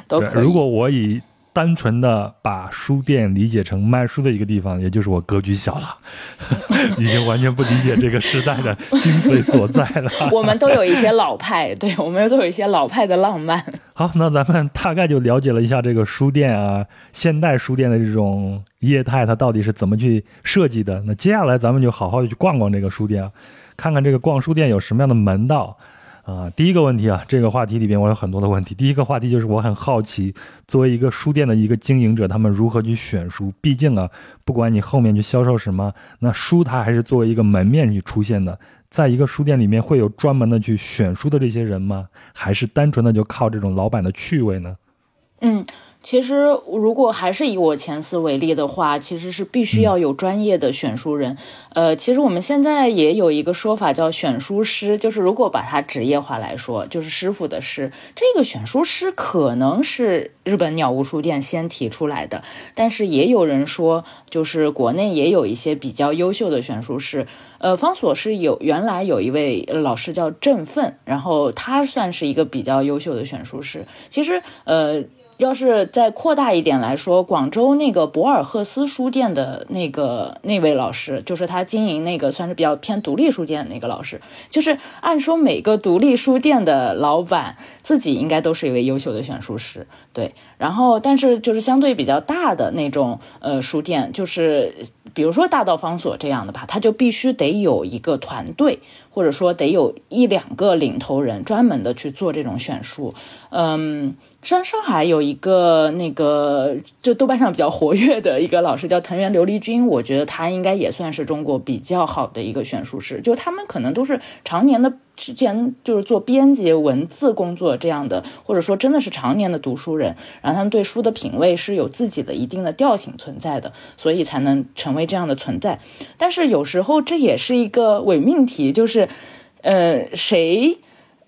[SPEAKER 2] 都可以。
[SPEAKER 1] 如果我以单纯的把书店理解成卖书的一个地方，也就是我格局小了，已经完全不理解这个时代的 精髓所在了。
[SPEAKER 2] 我们都有一些老派，对我们都有一些老派的浪漫。
[SPEAKER 1] 好，那咱们大概就了解了一下这个书店啊，现代书店的这种业态，它到底是怎么去设计的。那接下来咱们就好好的去逛逛这个书店啊，看看这个逛书店有什么样的门道。啊，第一个问题啊，这个话题里边我有很多的问题。第一个话题就是我很好奇，作为一个书店的一个经营者，他们如何去选书？毕竟啊，不管你后面去销售什么，那书它还是作为一个门面去出现的。在一个书店里面，会有专门的去选书的这些人吗？还是单纯的就靠这种老板的趣味呢？
[SPEAKER 2] 嗯。其实，如果还是以我前司为例的话，其实是必须要有专业的选书人。呃，其实我们现在也有一个说法叫选书师，就是如果把它职业化来说，就是师傅的师。这个选书师可能是日本鸟屋书店先提出来的，但是也有人说，就是国内也有一些比较优秀的选书师。呃，方所是有原来有一位老师叫郑奋，然后他算是一个比较优秀的选书师。其实，呃。要是再扩大一点来说，广州那个博尔赫斯书店的那个那位老师，就是他经营那个算是比较偏独立书店的那个老师。就是按说每个独立书店的老板自己应该都是一位优秀的选书师，对。然后，但是就是相对比较大的那种呃书店，就是比如说大道方所这样的吧，他就必须得有一个团队，或者说得有一两个领头人专门的去做这种选书，嗯。上上海有一个那个，就豆瓣上比较活跃的一个老师叫藤原琉璃君，我觉得他应该也算是中国比较好的一个选书师。就他们可能都是常年的之前就是做编辑文字工作这样的，或者说真的是常年的读书人，然后他们对书的品味是有自己的一定的调性存在的，所以才能成为这样的存在。但是有时候这也是一个伪命题，就是，呃，谁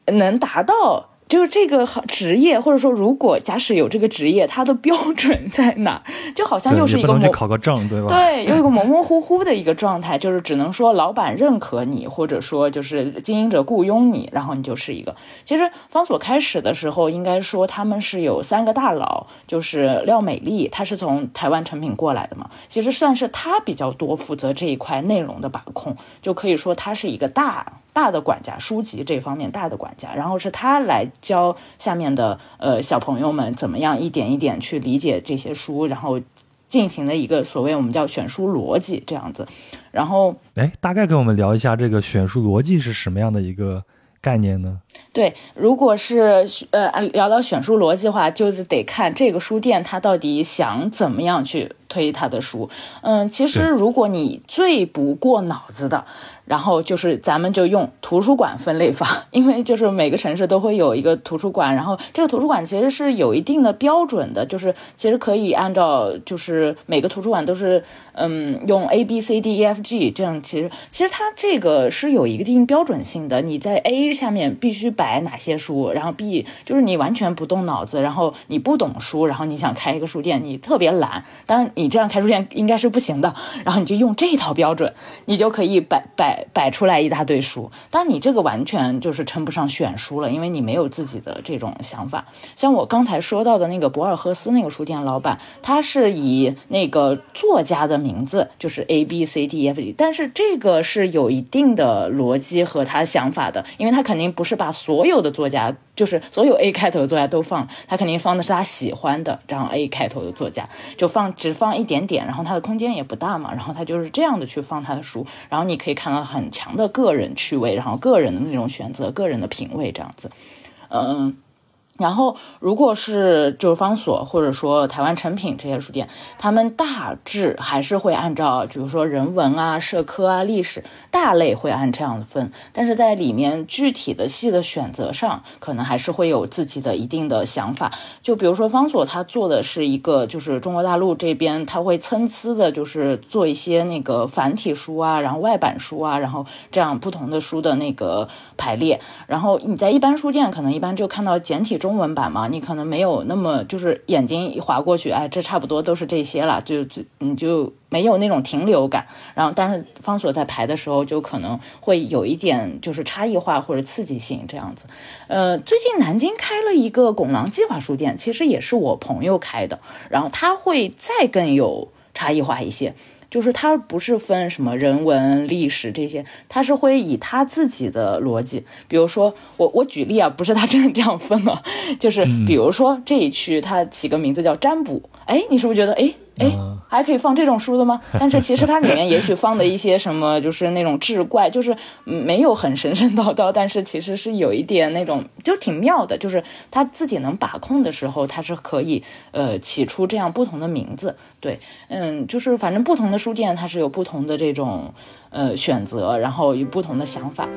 [SPEAKER 2] 能达到？就是这个职业，或者说，如果假使有这个职业，它的标准在哪？就好像又是一个模
[SPEAKER 1] 考个证，对吧？
[SPEAKER 2] 对，又一个模模糊糊的一个状态，就是只能说老板认可你，或者说就是经营者雇佣你，然后你就是一个。其实方所开始的时候，应该说他们是有三个大佬，就是廖美丽，她是从台湾成品过来的嘛，其实算是她比较多负责这一块内容的把控，就可以说她是一个大大的管家，书籍这方面大的管家，然后是他来。教下面的呃小朋友们怎么样一点一点去理解这些书，然后进行的一个所谓我们叫选书逻辑这样子，然后
[SPEAKER 1] 哎，大概跟我们聊一下这个选书逻辑是什么样的一个概念呢？
[SPEAKER 2] 对，如果是呃聊到选书逻辑的话，就是得看这个书店它到底想怎么样去推它的书。嗯，其实如果你最不过脑子的。然后就是咱们就用图书馆分类法，因为就是每个城市都会有一个图书馆，然后这个图书馆其实是有一定的标准的，就是其实可以按照就是每个图书馆都是嗯用 A B C D E F G 这样，其实其实它这个是有一个定标准性的，你在 A 下面必须摆哪些书，然后 B 就是你完全不动脑子，然后你不懂书，然后你想开一个书店，你特别懒，当然你这样开书店应该是不行的，然后你就用这套标准，你就可以摆摆。摆出来一大堆书，但你这个完全就是称不上选书了，因为你没有自己的这种想法。像我刚才说到的那个博尔赫斯那个书店老板，他是以那个作家的名字，就是 A B C D E F G，但是这个是有一定的逻辑和他想法的，因为他肯定不是把所有的作家。就是所有 A 开头的作家都放，他肯定放的是他喜欢的这样 A 开头的作家，就放只放一点点，然后他的空间也不大嘛，然后他就是这样的去放他的书，然后你可以看到很强的个人趣味，然后个人的那种选择，个人的品味这样子，嗯。然后，如果是就是方所或者说台湾成品这些书店，他们大致还是会按照，比如说人文啊、社科啊、历史大类会按这样分，但是在里面具体的细的选择上，可能还是会有自己的一定的想法。就比如说方所，他做的是一个，就是中国大陆这边他会参差的，就是做一些那个繁体书啊，然后外版书啊，然后这样不同的书的那个排列。然后你在一般书店可能一般就看到简体中。中文版嘛，你可能没有那么就是眼睛一划过去，哎，这差不多都是这些了，就就你就没有那种停留感。然后，但是方所在排的时候，就可能会有一点就是差异化或者刺激性这样子。呃，最近南京开了一个拱廊计划书店，其实也是我朋友开的，然后他会再更有差异化一些。就是他不是分什么人文历史这些，他是会以他自己的逻辑，比如说我我举例啊，不是他真的这样分啊，就是比如说这一区他起个名字叫占卜，哎，你是不是觉得哎？哎，还可以放这种书的吗？但是其实它里面也许放的一些什么，就是那种志怪，就是没有很神神叨叨，但是其实是有一点那种，就挺妙的。就是他自己能把控的时候，他是可以呃起出这样不同的名字。对，嗯，就是反正不同的书店它是有不同的这种呃选择，然后有不同的想法。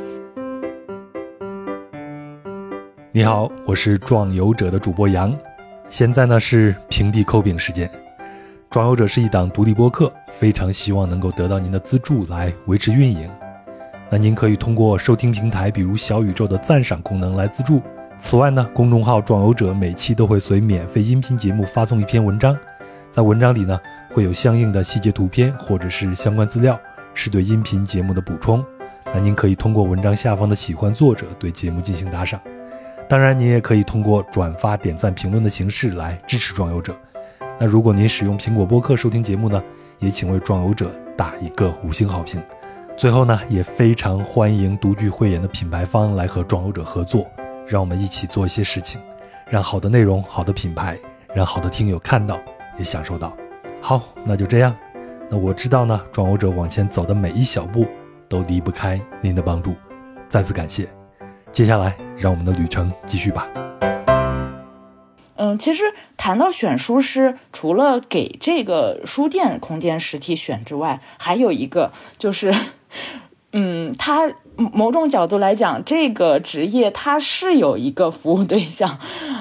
[SPEAKER 1] 你好，我是壮游者的主播杨，现在呢是平地抠饼时间。壮游者是一档独立播客，非常希望能够得到您的资助来维持运营。那您可以通过收听平台，比如小宇宙的赞赏功能来资助。此外呢，公众号壮游者每期都会随免费音频节目发送一篇文章，在文章里呢会有相应的细节图片或者是相关资料，是对音频节目的补充。那您可以通过文章下方的喜欢作者对节目进行打赏，当然您也可以通过转发、点赞、评论的形式来支持壮游者。那如果您使用苹果播客收听节目呢，也请为壮游者打一个五星好评。最后呢，也非常欢迎独具慧眼的品牌方来和壮游者合作，让我们一起做一些事情，让好的内容、好的品牌，让好的听友看到也享受到。好，那就这样。那我知道呢，壮游者往前走的每一小步都离不开您的帮助，再次感谢。接下来，让我们的旅程继续吧。
[SPEAKER 2] 嗯，其实谈到选书师，除了给这个书店空间实体选之外，还有一个就是，嗯，他某种角度来讲，这个职业他是有一个服务对象。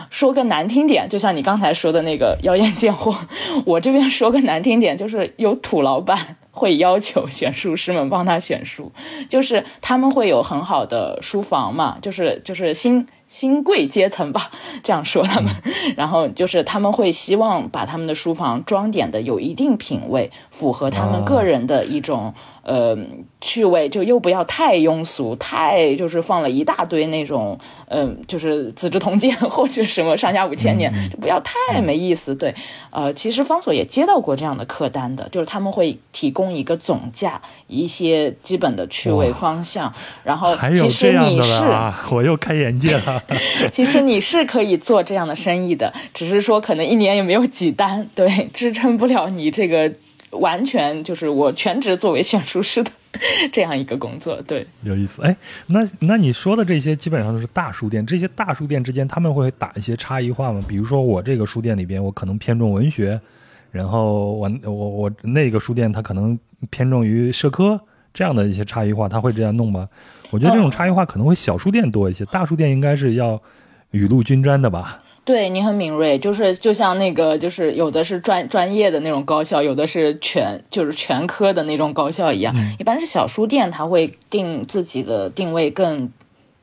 [SPEAKER 2] 说个难听点，就像你刚才说的那个妖艳贱货，我这边说个难听点，就是有土老板会要求选书师们帮他选书，就是他们会有很好的书房嘛，就是就是新。新贵阶层吧，这样说他们，然后就是他们会希望把他们的书房装点的有一定品位，符合他们个人的一种呃趣味，就又不要太庸俗，太就是放了一大堆那种嗯，就是《资治通鉴》或者什么上下五千年，就不要太没意思。对，呃，其实方所也接到过这样的客单的，就是他们会提供一个总价，一些基本的趣味方向，然后其实你是
[SPEAKER 1] 我又开眼界了。
[SPEAKER 2] 其实你是可以做这样的生意的，只是说可能一年也没有几单，对，支撑不了你这个完全就是我全职作为选书师的这样一个工作。对，
[SPEAKER 1] 有意思。哎，那那你说的这些基本上都是大书店，这些大书店之间他们会打一些差异化吗？比如说我这个书店里边，我可能偏重文学，然后我我我那个书店它可能偏重于社科，这样的一些差异化，他会这样弄吗？我觉得这种差异化可能会小书店多一些，大书店应该是要雨露均沾的吧？
[SPEAKER 2] 对你很敏锐，就是就像那个，就是有的是专专业的那种高校，有的是全就是全科的那种高校一样。一般是小书店，他会定自己的定位更。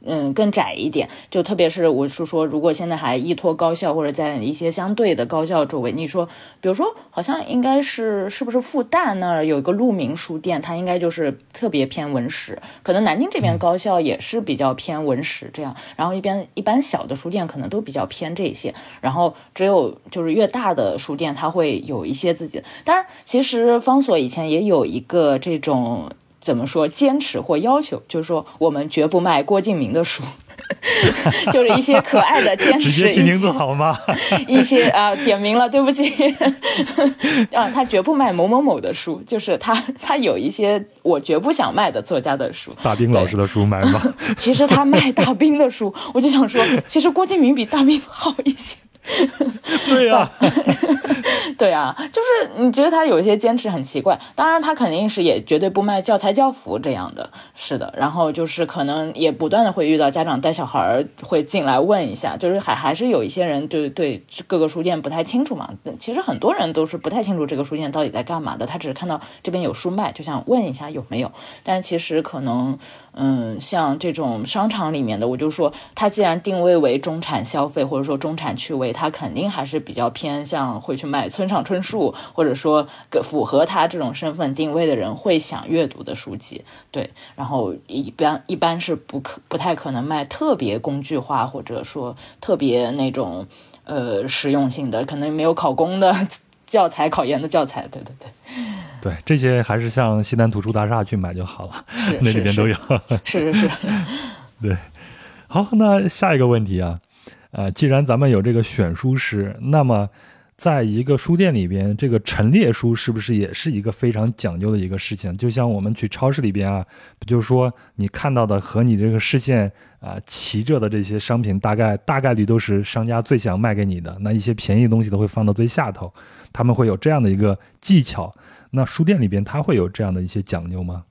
[SPEAKER 2] 嗯，更窄一点，就特别是我是说，如果现在还依托高校或者在一些相对的高校周围，你说，比如说，好像应该是是不是复旦那儿有一个鹿鸣书店，它应该就是特别偏文史，可能南京这边高校也是比较偏文史这样，然后一边一般小的书店可能都比较偏这些，然后只有就是越大的书店，它会有一些自己的，当然，其实方所以前也有一个这种。怎么说？坚持或要求，就是说，我们绝不卖郭敬明的书，就是一些可爱的坚持。直
[SPEAKER 1] 接提名字好吗？
[SPEAKER 2] 一些啊，点名了，对不起。啊，他绝不卖某某某的书，就是他，他有一些我绝不想卖的作家的书。
[SPEAKER 1] 大兵老师的书卖吗？
[SPEAKER 2] 其实他卖大兵的书，我就想说，其实郭敬明比大兵好一些。
[SPEAKER 1] 对呀，
[SPEAKER 2] 对啊，就是你觉得他有一些坚持很奇怪。当然，他肯定是也绝对不卖教材教辅这样的，是的。然后就是可能也不断的会遇到家长带小孩儿会进来问一下，就是还还是有一些人就对各个书店不太清楚嘛。其实很多人都是不太清楚这个书店到底在干嘛的，他只是看到这边有书卖，就想问一下有没有。但是其实可能，嗯，像这种商场里面的，我就说，它既然定位为中产消费或者说中产趣味，它肯定还是比较偏向会去买村上春树，或者说符合他这种身份定位的人会想阅读的书籍。对，然后一般一般是不可不太可能卖特别工具化或者说特别那种呃实用性的，可能没有考公的教材、考研的教材。对对对。
[SPEAKER 1] 对，这些还是向西南图书大厦去买就好了，那里边都有。
[SPEAKER 2] 是 是是，
[SPEAKER 1] 对。好，那下一个问题啊，呃，既然咱们有这个选书师，那么在一个书店里边，这个陈列书是不是也是一个非常讲究的一个事情？就像我们去超市里边啊，不就是说你看到的和你这个视线啊齐着的这些商品，大概大概率都是商家最想卖给你的，那一些便宜的东西都会放到最下头，他们会有这样的一个技巧。那书店里边，它会有这样的一些讲究吗？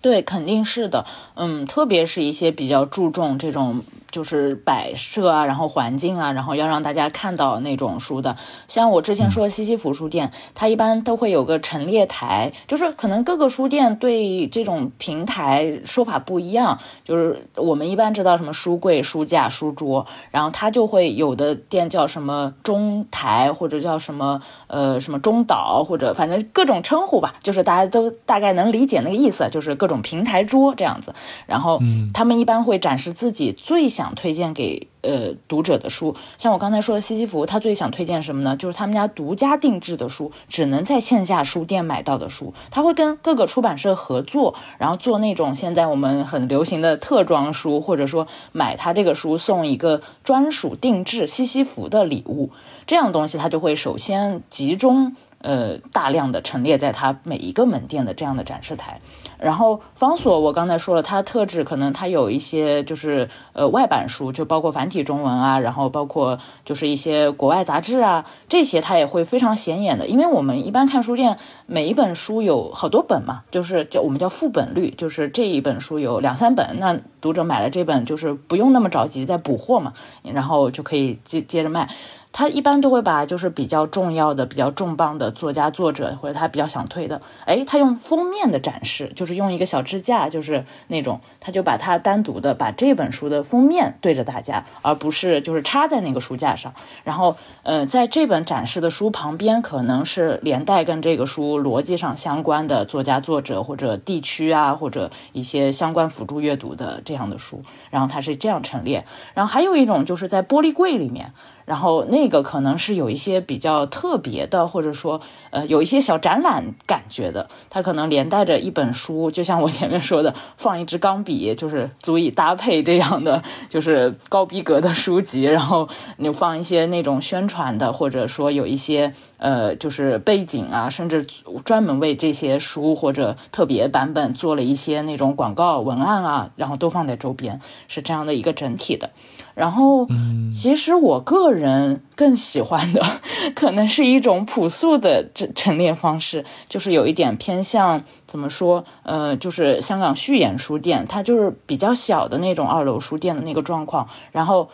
[SPEAKER 2] 对，肯定是的，嗯，特别是一些比较注重这种就是摆设啊，然后环境啊，然后要让大家看到那种书的，像我之前说西西弗书店，它一般都会有个陈列台，就是可能各个书店对这种平台说法不一样，就是我们一般知道什么书柜、书架、书桌，然后它就会有的店叫什么中台或者叫什么呃什么中岛或者反正各种称呼吧，就是大家都大概能理解那个意思，就是各。种平台桌这样子，然后他们一般会展示自己最想想推荐给呃读者的书。像我刚才说的西西弗，他最想推荐什么呢？就是他们家独家定制的书，只能在线下书店买到的书。他会跟各个出版社合作，然后做那种现在我们很流行的特装书，或者说买他这个书送一个专属定制西西弗的礼物。这样东西他就会首先集中。呃，大量的陈列在他每一个门店的这样的展示台，然后方所我刚才说了，它的特质可能它有一些就是呃外版书，就包括繁体中文啊，然后包括就是一些国外杂志啊，这些它也会非常显眼的，因为我们一般看书店，每一本书有好多本嘛，就是叫我们叫副本率，就是这一本书有两三本，那读者买了这本就是不用那么着急再补货嘛，然后就可以接接着卖。他一般都会把就是比较重要的、比较重磅的作家、作者或者他比较想推的，哎，他用封面的展示，就是用一个小支架，就是那种，他就把它单独的把这本书的封面对着大家，而不是就是插在那个书架上。然后，呃，在这本展示的书旁边，可能是连带跟这个书逻辑上相关的作家、作者或者地区啊，或者一些相关辅助阅读的这样的书。然后它是这样陈列。然后还有一种就是在玻璃柜里面。然后那个可能是有一些比较特别的，或者说呃有一些小展览感觉的，它可能连带着一本书，就像我前面说的，放一支钢笔就是足以搭配这样的就是高逼格的书籍，然后你放一些那种宣传的，或者说有一些呃就是背景啊，甚至专门为这些书或者特别版本做了一些那种广告文案啊，然后都放在周边，是这样的一个整体的。然后，其实我个人更喜欢的，可能是一种朴素的陈陈列方式，就是有一点偏向怎么说？呃，就是香港序言书店，它就是比较小的那种二楼书店的那个状况。然后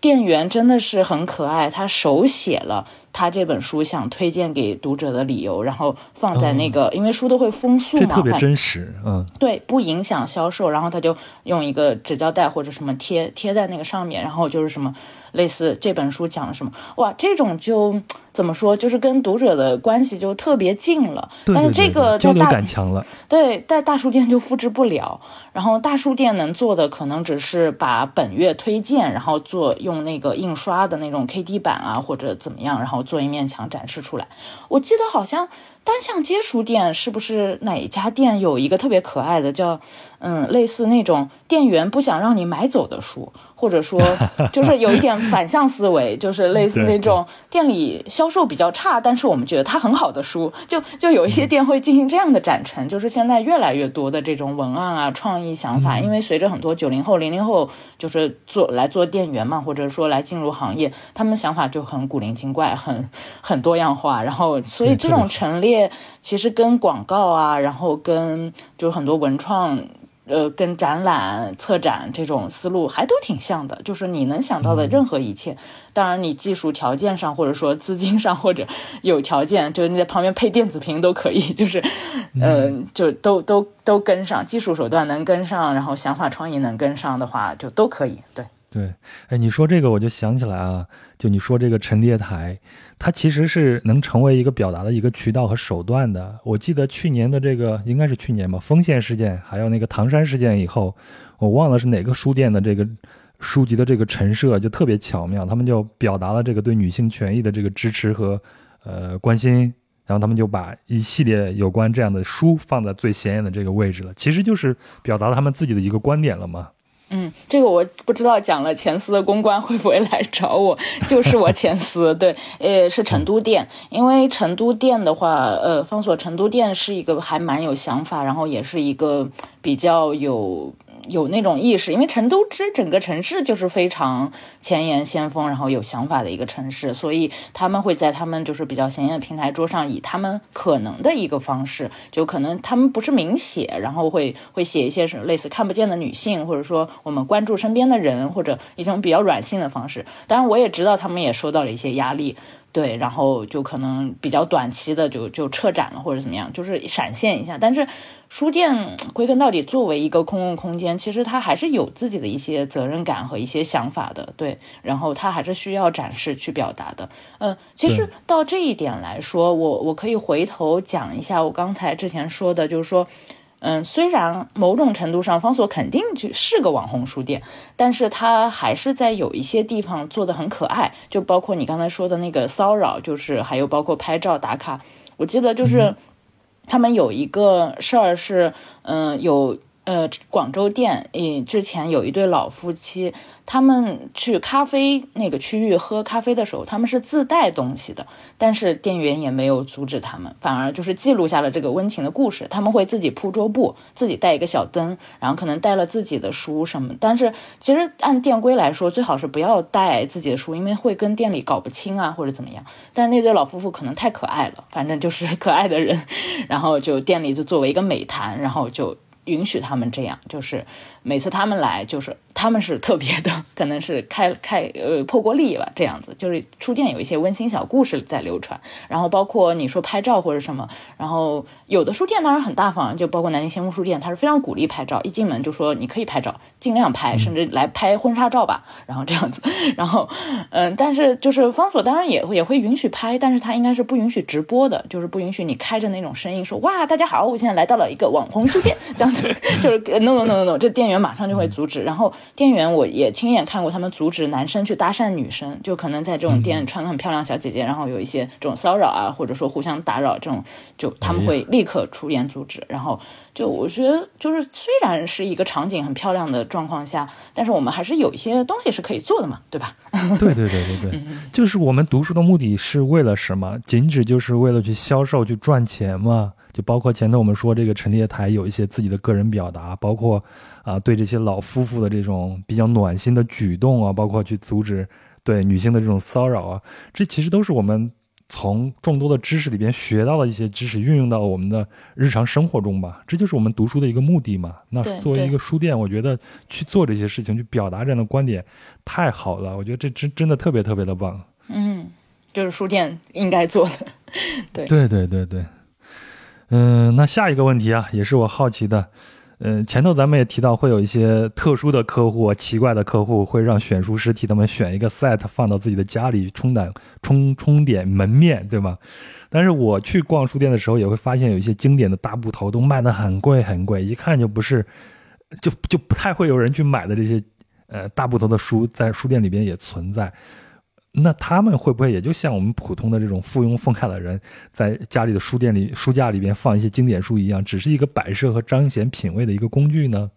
[SPEAKER 2] 店员真的是很可爱，他手写了。他这本书想推荐给读者的理由，然后放在那个，因为书都会封塑嘛，
[SPEAKER 1] 特别真实，嗯，
[SPEAKER 2] 对，不影响销售，然后他就用一个纸胶带或者什么贴贴在那个上面，然后就是什么。类似这本书讲了什么？哇，这种就怎么说，就是跟读者的关系就特别近了。但是这个
[SPEAKER 1] 交流感强了。
[SPEAKER 2] 对，在大书店就复制不了。然后大书店能做的可能只是把本月推荐，然后做用那个印刷的那种 K D 版啊，或者怎么样，然后做一面墙展示出来。我记得好像单向街书店是不是哪一家店有一个特别可爱的叫嗯类似那种店员不想让你买走的书。或者说，就是有一点反向思维，就是类似那种店里销售比较差，但是我们觉得它很好的书，就就有一些店会进行这样的展陈。就是现在越来越多的这种文案啊、创意想法，因为随着很多九零后、零零后就是做来做店员嘛，或者说来进入行业，他们想法就很古灵精怪，很很多样化。然后，所以这种陈列其实跟广告啊，然后跟就是很多文创。呃，跟展览、策展这种思路还都挺像的，就是你能想到的任何一切。当然，你技术条件上，或者说资金上，或者有条件，就是你在旁边配电子屏都可以，就是，嗯，就都都都跟上，技术手段能跟上，然后想法创意能跟上的话，就都可以。对
[SPEAKER 1] 对，哎，你说这个我就想起来啊，就你说这个陈列台。它其实是能成为一个表达的一个渠道和手段的。我记得去年的这个应该是去年吧，丰县事件，还有那个唐山事件以后，我忘了是哪个书店的这个书籍的这个陈设就特别巧妙，他们就表达了这个对女性权益的这个支持和呃关心，然后他们就把一系列有关这样的书放在最显眼的这个位置了，其实就是表达了他们自己的一个观点了嘛。
[SPEAKER 2] 嗯，这个我不知道讲了前司的公关会不会来找我，就是我前司，对，呃，是成都店，因为成都店的话，呃，方所成都店是一个还蛮有想法，然后也是一个比较有。有那种意识，因为成都这整个城市就是非常前沿先锋，然后有想法的一个城市，所以他们会在他们就是比较显眼的平台桌上，以他们可能的一个方式，就可能他们不是明写，然后会会写一些什类似看不见的女性，或者说我们关注身边的人，或者一种比较软性的方式。当然，我也知道他们也受到了一些压力。对，然后就可能比较短期的就就撤展了或者怎么样，就是闪现一下。但是书店归根到底作为一个公共空间，其实它还是有自己的一些责任感和一些想法的。对，然后它还是需要展示去表达的。嗯，其实到这一点来说，我我可以回头讲一下我刚才之前说的，就是说。嗯，虽然某种程度上方所肯定就是个网红书店，但是它还是在有一些地方做的很可爱，就包括你刚才说的那个骚扰，就是还有包括拍照打卡。我记得就是他们有一个事儿是，嗯，有。呃，广州店，诶，之前有一对老夫妻，他们去咖啡那个区域喝咖啡的时候，他们是自带东西的，但是店员也没有阻止他们，反而就是记录下了这个温情的故事。他们会自己铺桌布，自己带一个小灯，然后可能带了自己的书什么。但是其实按店规来说，最好是不要带自己的书，因为会跟店里搞不清啊，或者怎么样。但是那对老夫妇可能太可爱了，反正就是可爱的人，然后就店里就作为一个美谈，然后就。允许他们这样，就是每次他们来，就是他们是特别的，可能是开开呃破过例吧，这样子，就是书店有一些温馨小故事在流传，然后包括你说拍照或者什么，然后有的书店当然很大方，就包括南京先锋书店，它是非常鼓励拍照，一进门就说你可以拍照，尽量拍，甚至来拍婚纱照吧，然后这样子，然后嗯，但是就是方所当然也也会允许拍，但是他应该是不允许直播的，就是不允许你开着那种声音说哇大家好，我现在来到了一个网红书店这样。就是 no no no no no，这店员马上就会阻止。然后店员我也亲眼看过，他们阻止男生去搭讪女生，就可能在这种店穿的很漂亮小姐姐，然后有一些这种骚扰啊，或者说互相打扰这种，就他们会立刻出言阻止。然后就我觉得，就是虽然是一个场景很漂亮的状况下，但是我们还是有一些东西是可以做的嘛，对吧？
[SPEAKER 1] 对对对对对，就是我们读书的目的是为了什么？仅止就是为了去销售去赚钱嘛。就包括前头我们说这个陈列台有一些自己的个人表达，包括啊对这些老夫妇的这种比较暖心的举动啊，包括去阻止对女性的这种骚扰啊，这其实都是我们从众多的知识里边学到的一些知识，运用到我们的日常生活中吧。这就是我们读书的一个目的嘛。那作为一个书店，我觉得去做这些事情，去表达这样的观点，太好了。我觉得这真真的特别特别的棒。
[SPEAKER 2] 嗯，就是书店应该做的。对
[SPEAKER 1] 对对对对。嗯，那下一个问题啊，也是我好奇的。嗯，前头咱们也提到，会有一些特殊的客户、奇怪的客户，会让选书师替他们选一个 set 放到自己的家里充点充充点门面对吗？但是我去逛书店的时候，也会发现有一些经典的大部头都卖的很贵很贵，一看就不是，就就不太会有人去买的这些呃大部头的书，在书店里边也存在。那他们会不会也就像我们普通的这种附庸风雅的人，在家里的书店里、书架里边放一些经典书一样，只是一个摆设和彰显品味的一个工具呢？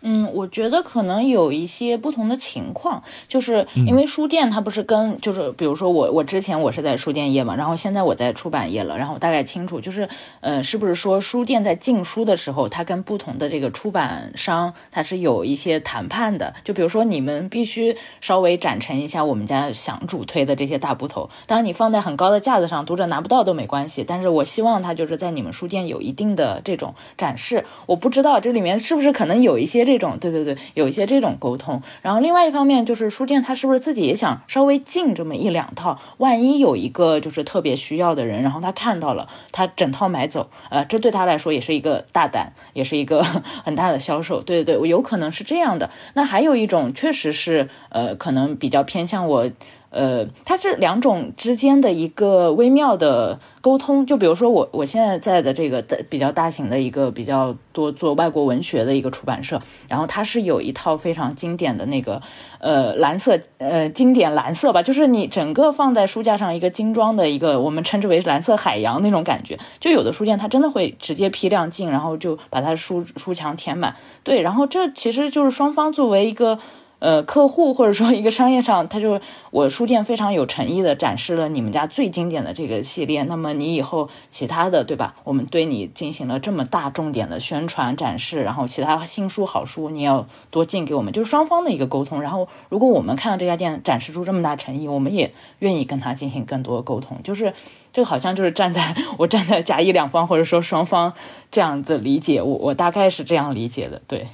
[SPEAKER 2] 嗯，我觉得可能有一些不同的情况，就是因为书店它不是跟，就是比如说我我之前我是在书店业嘛，然后现在我在出版业了，然后我大概清楚，就是呃，是不是说书店在进书的时候，它跟不同的这个出版商它是有一些谈判的，就比如说你们必须稍微展陈一下我们家想主推的这些大部头，当然你放在很高的架子上，读者拿不到都没关系，但是我希望它就是在你们书店有一定的这种展示，我不知道这里面是不是可能有一些。这种对对对，有一些这种沟通。然后另外一方面就是书店，他是不是自己也想稍微进这么一两套？万一有一个就是特别需要的人，然后他看到了，他整套买走，呃，这对他来说也是一个大胆，也是一个 很大的销售。对对对，我有可能是这样的。那还有一种确实是，呃，可能比较偏向我。呃，它是两种之间的一个微妙的沟通。就比如说我我现在在的这个比较大型的一个比较多做外国文学的一个出版社，然后它是有一套非常经典的那个呃蓝色呃经典蓝色吧，就是你整个放在书架上一个精装的一个我们称之为蓝色海洋那种感觉。就有的书店它真的会直接批量进，然后就把它书书墙填满。对，然后这其实就是双方作为一个。呃，客户或者说一个商业上，他就我书店非常有诚意的展示了你们家最经典的这个系列。那么你以后其他的，对吧？我们对你进行了这么大重点的宣传展示，然后其他新书好书你要多进给我们，就是双方的一个沟通。然后如果我们看到这家店展示出这么大诚意，我们也愿意跟他进行更多的沟通。就是这个好像就是站在我站在甲乙两方或者说双方这样的理解，我我大概是这样理解的。对，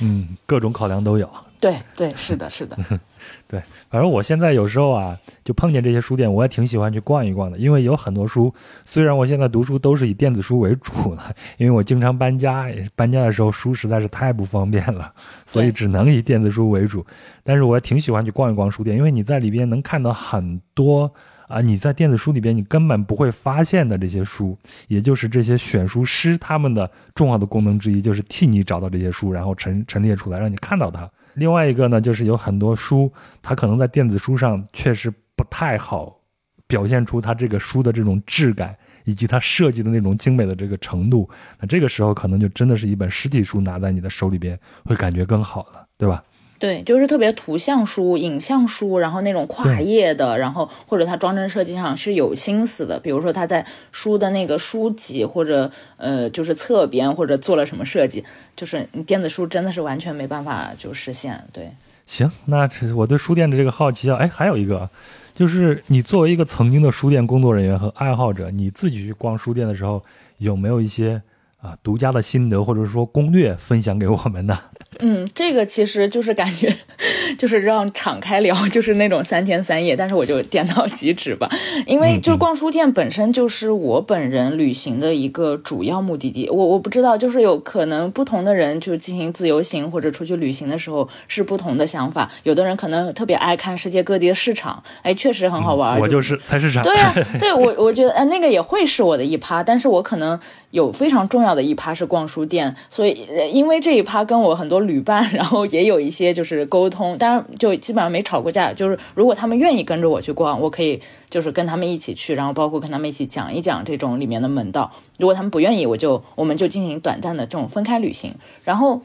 [SPEAKER 1] 嗯，各种考量都有。
[SPEAKER 2] 对对是的是的，
[SPEAKER 1] 对，反正我现在有时候啊，就碰见这些书店，我也挺喜欢去逛一逛的，因为有很多书，虽然我现在读书都是以电子书为主了，因为我经常搬家，搬家的时候书实在是太不方便了，所以只能以电子书为主。但是我也挺喜欢去逛一逛书店，因为你在里边能看到很多啊，你在电子书里边你根本不会发现的这些书，也就是这些选书师他们的重要的功能之一，就是替你找到这些书，然后陈陈列出来，让你看到它。另外一个呢，就是有很多书，它可能在电子书上确实不太好表现出它这个书的这种质感，以及它设计的那种精美的这个程度。那这个时候可能就真的是一本实体书拿在你的手里边，会感觉更好了，对吧？
[SPEAKER 2] 对，就是特别图像书、影像书，然后那种跨页的，然后或者它装帧设计上是有心思的，比如说它在书的那个书脊或者呃就是侧边或者做了什么设计，就是你电子书真的是完全没办法就实现。对，
[SPEAKER 1] 行，那我对书店的这个好奇啊，哎，还有一个，就是你作为一个曾经的书店工作人员和爱好者，你自己去逛书店的时候，有没有一些啊独家的心得或者说攻略分享给我们呢？
[SPEAKER 2] 嗯，这个其实就是感觉，就是让敞开聊，就是那种三天三夜。但是我就点到即止吧，因为就是逛书店本身就是我本人旅行的一个主要目的地。我我不知道，就是有可能不同的人就进行自由行或者出去旅行的时候是不同的想法。有的人可能特别爱看世界各地的市场，哎，确实很好玩。
[SPEAKER 1] 我就是菜市场。
[SPEAKER 2] 对呀，对我我觉得呃那个也会是我的一趴，但是我可能有非常重要的一趴是逛书店，所以因为这一趴跟我很多。旅伴，然后也有一些就是沟通，当然就基本上没吵过架。就是如果他们愿意跟着我去逛，我可以就是跟他们一起去，然后包括跟他们一起讲一讲这种里面的门道。如果他们不愿意，我就我们就进行短暂的这种分开旅行，然后。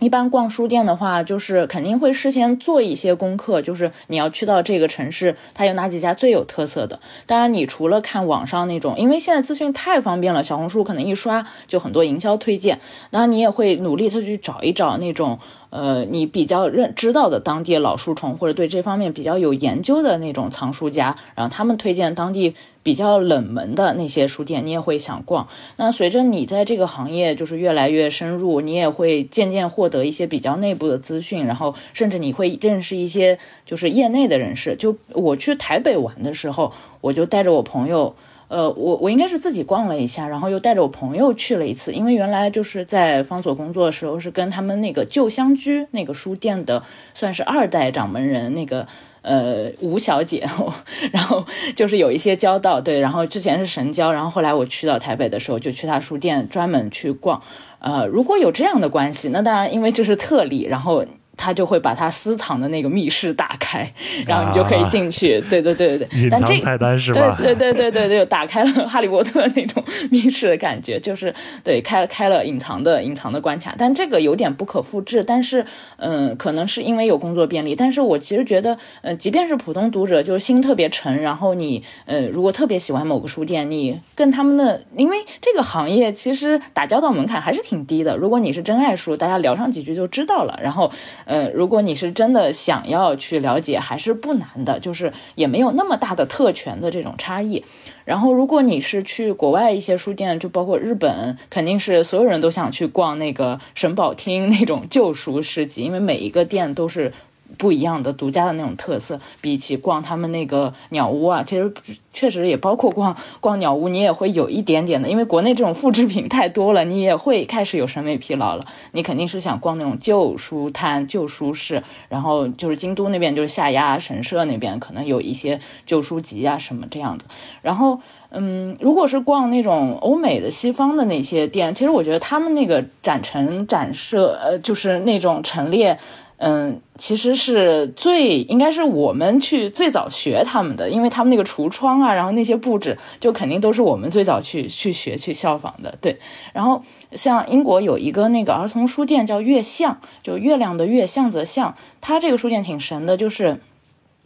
[SPEAKER 2] 一般逛书店的话，就是肯定会事先做一些功课，就是你要去到这个城市，它有哪几家最有特色的。当然，你除了看网上那种，因为现在资讯太方便了，小红书可能一刷就很多营销推荐，当然你也会努力的去找一找那种。呃，你比较认知道的当地老书虫，或者对这方面比较有研究的那种藏书家，然后他们推荐当地比较冷门的那些书店，你也会想逛。那随着你在这个行业就是越来越深入，你也会渐渐获得一些比较内部的资讯，然后甚至你会认识一些就是业内的人士。就我去台北玩的时候，我就带着我朋友。呃，我我应该是自己逛了一下，然后又带着我朋友去了一次，因为原来就是在方所工作的时候，是跟他们那个旧乡居那个书店的算是二代掌门人那个呃吴小姐，然后就是有一些交道，对，然后之前是神交，然后后来我去到台北的时候，就去他书店专门去逛，呃，如果有这样的关系，那当然因为这是特例，然后。他就会把他私藏的那个密室打开，然后你就可以进去。对对对对对，但这
[SPEAKER 1] 菜单是吧？
[SPEAKER 2] 对对对对对，就打开了哈利波特那种密室的感觉，就是对开了开了隐藏的隐藏的关卡，但这个有点不可复制。但是嗯，可能是因为有工作便利。但是我其实觉得，呃，即便是普通读者，就是心特别沉，然后你呃，如果特别喜欢某个书店，你跟他们的，因为这个行业其实打交道门槛还是挺低的。如果你是真爱书，大家聊上几句就知道了。然后。嗯，如果你是真的想要去了解，还是不难的，就是也没有那么大的特权的这种差异。然后，如果你是去国外一些书店，就包括日本，肯定是所有人都想去逛那个神保町那种旧书市集，因为每一个店都是。不一样的独家的那种特色，比起逛他们那个鸟屋啊，其实确实也包括逛逛鸟屋，你也会有一点点的，因为国内这种复制品太多了，你也会开始有审美疲劳了。你肯定是想逛那种旧书摊、旧书市，然后就是京都那边就是下鸭神社那边可能有一些旧书籍啊什么这样子。然后，嗯，如果是逛那种欧美的、西方的那些店，其实我觉得他们那个展陈展设，呃，就是那种陈列。嗯，其实是最应该是我们去最早学他们的，因为他们那个橱窗啊，然后那些布置，就肯定都是我们最早去去学去效仿的。对，然后像英国有一个那个儿童书店叫月巷，就月亮的月，巷子巷，它这个书店挺神的，就是。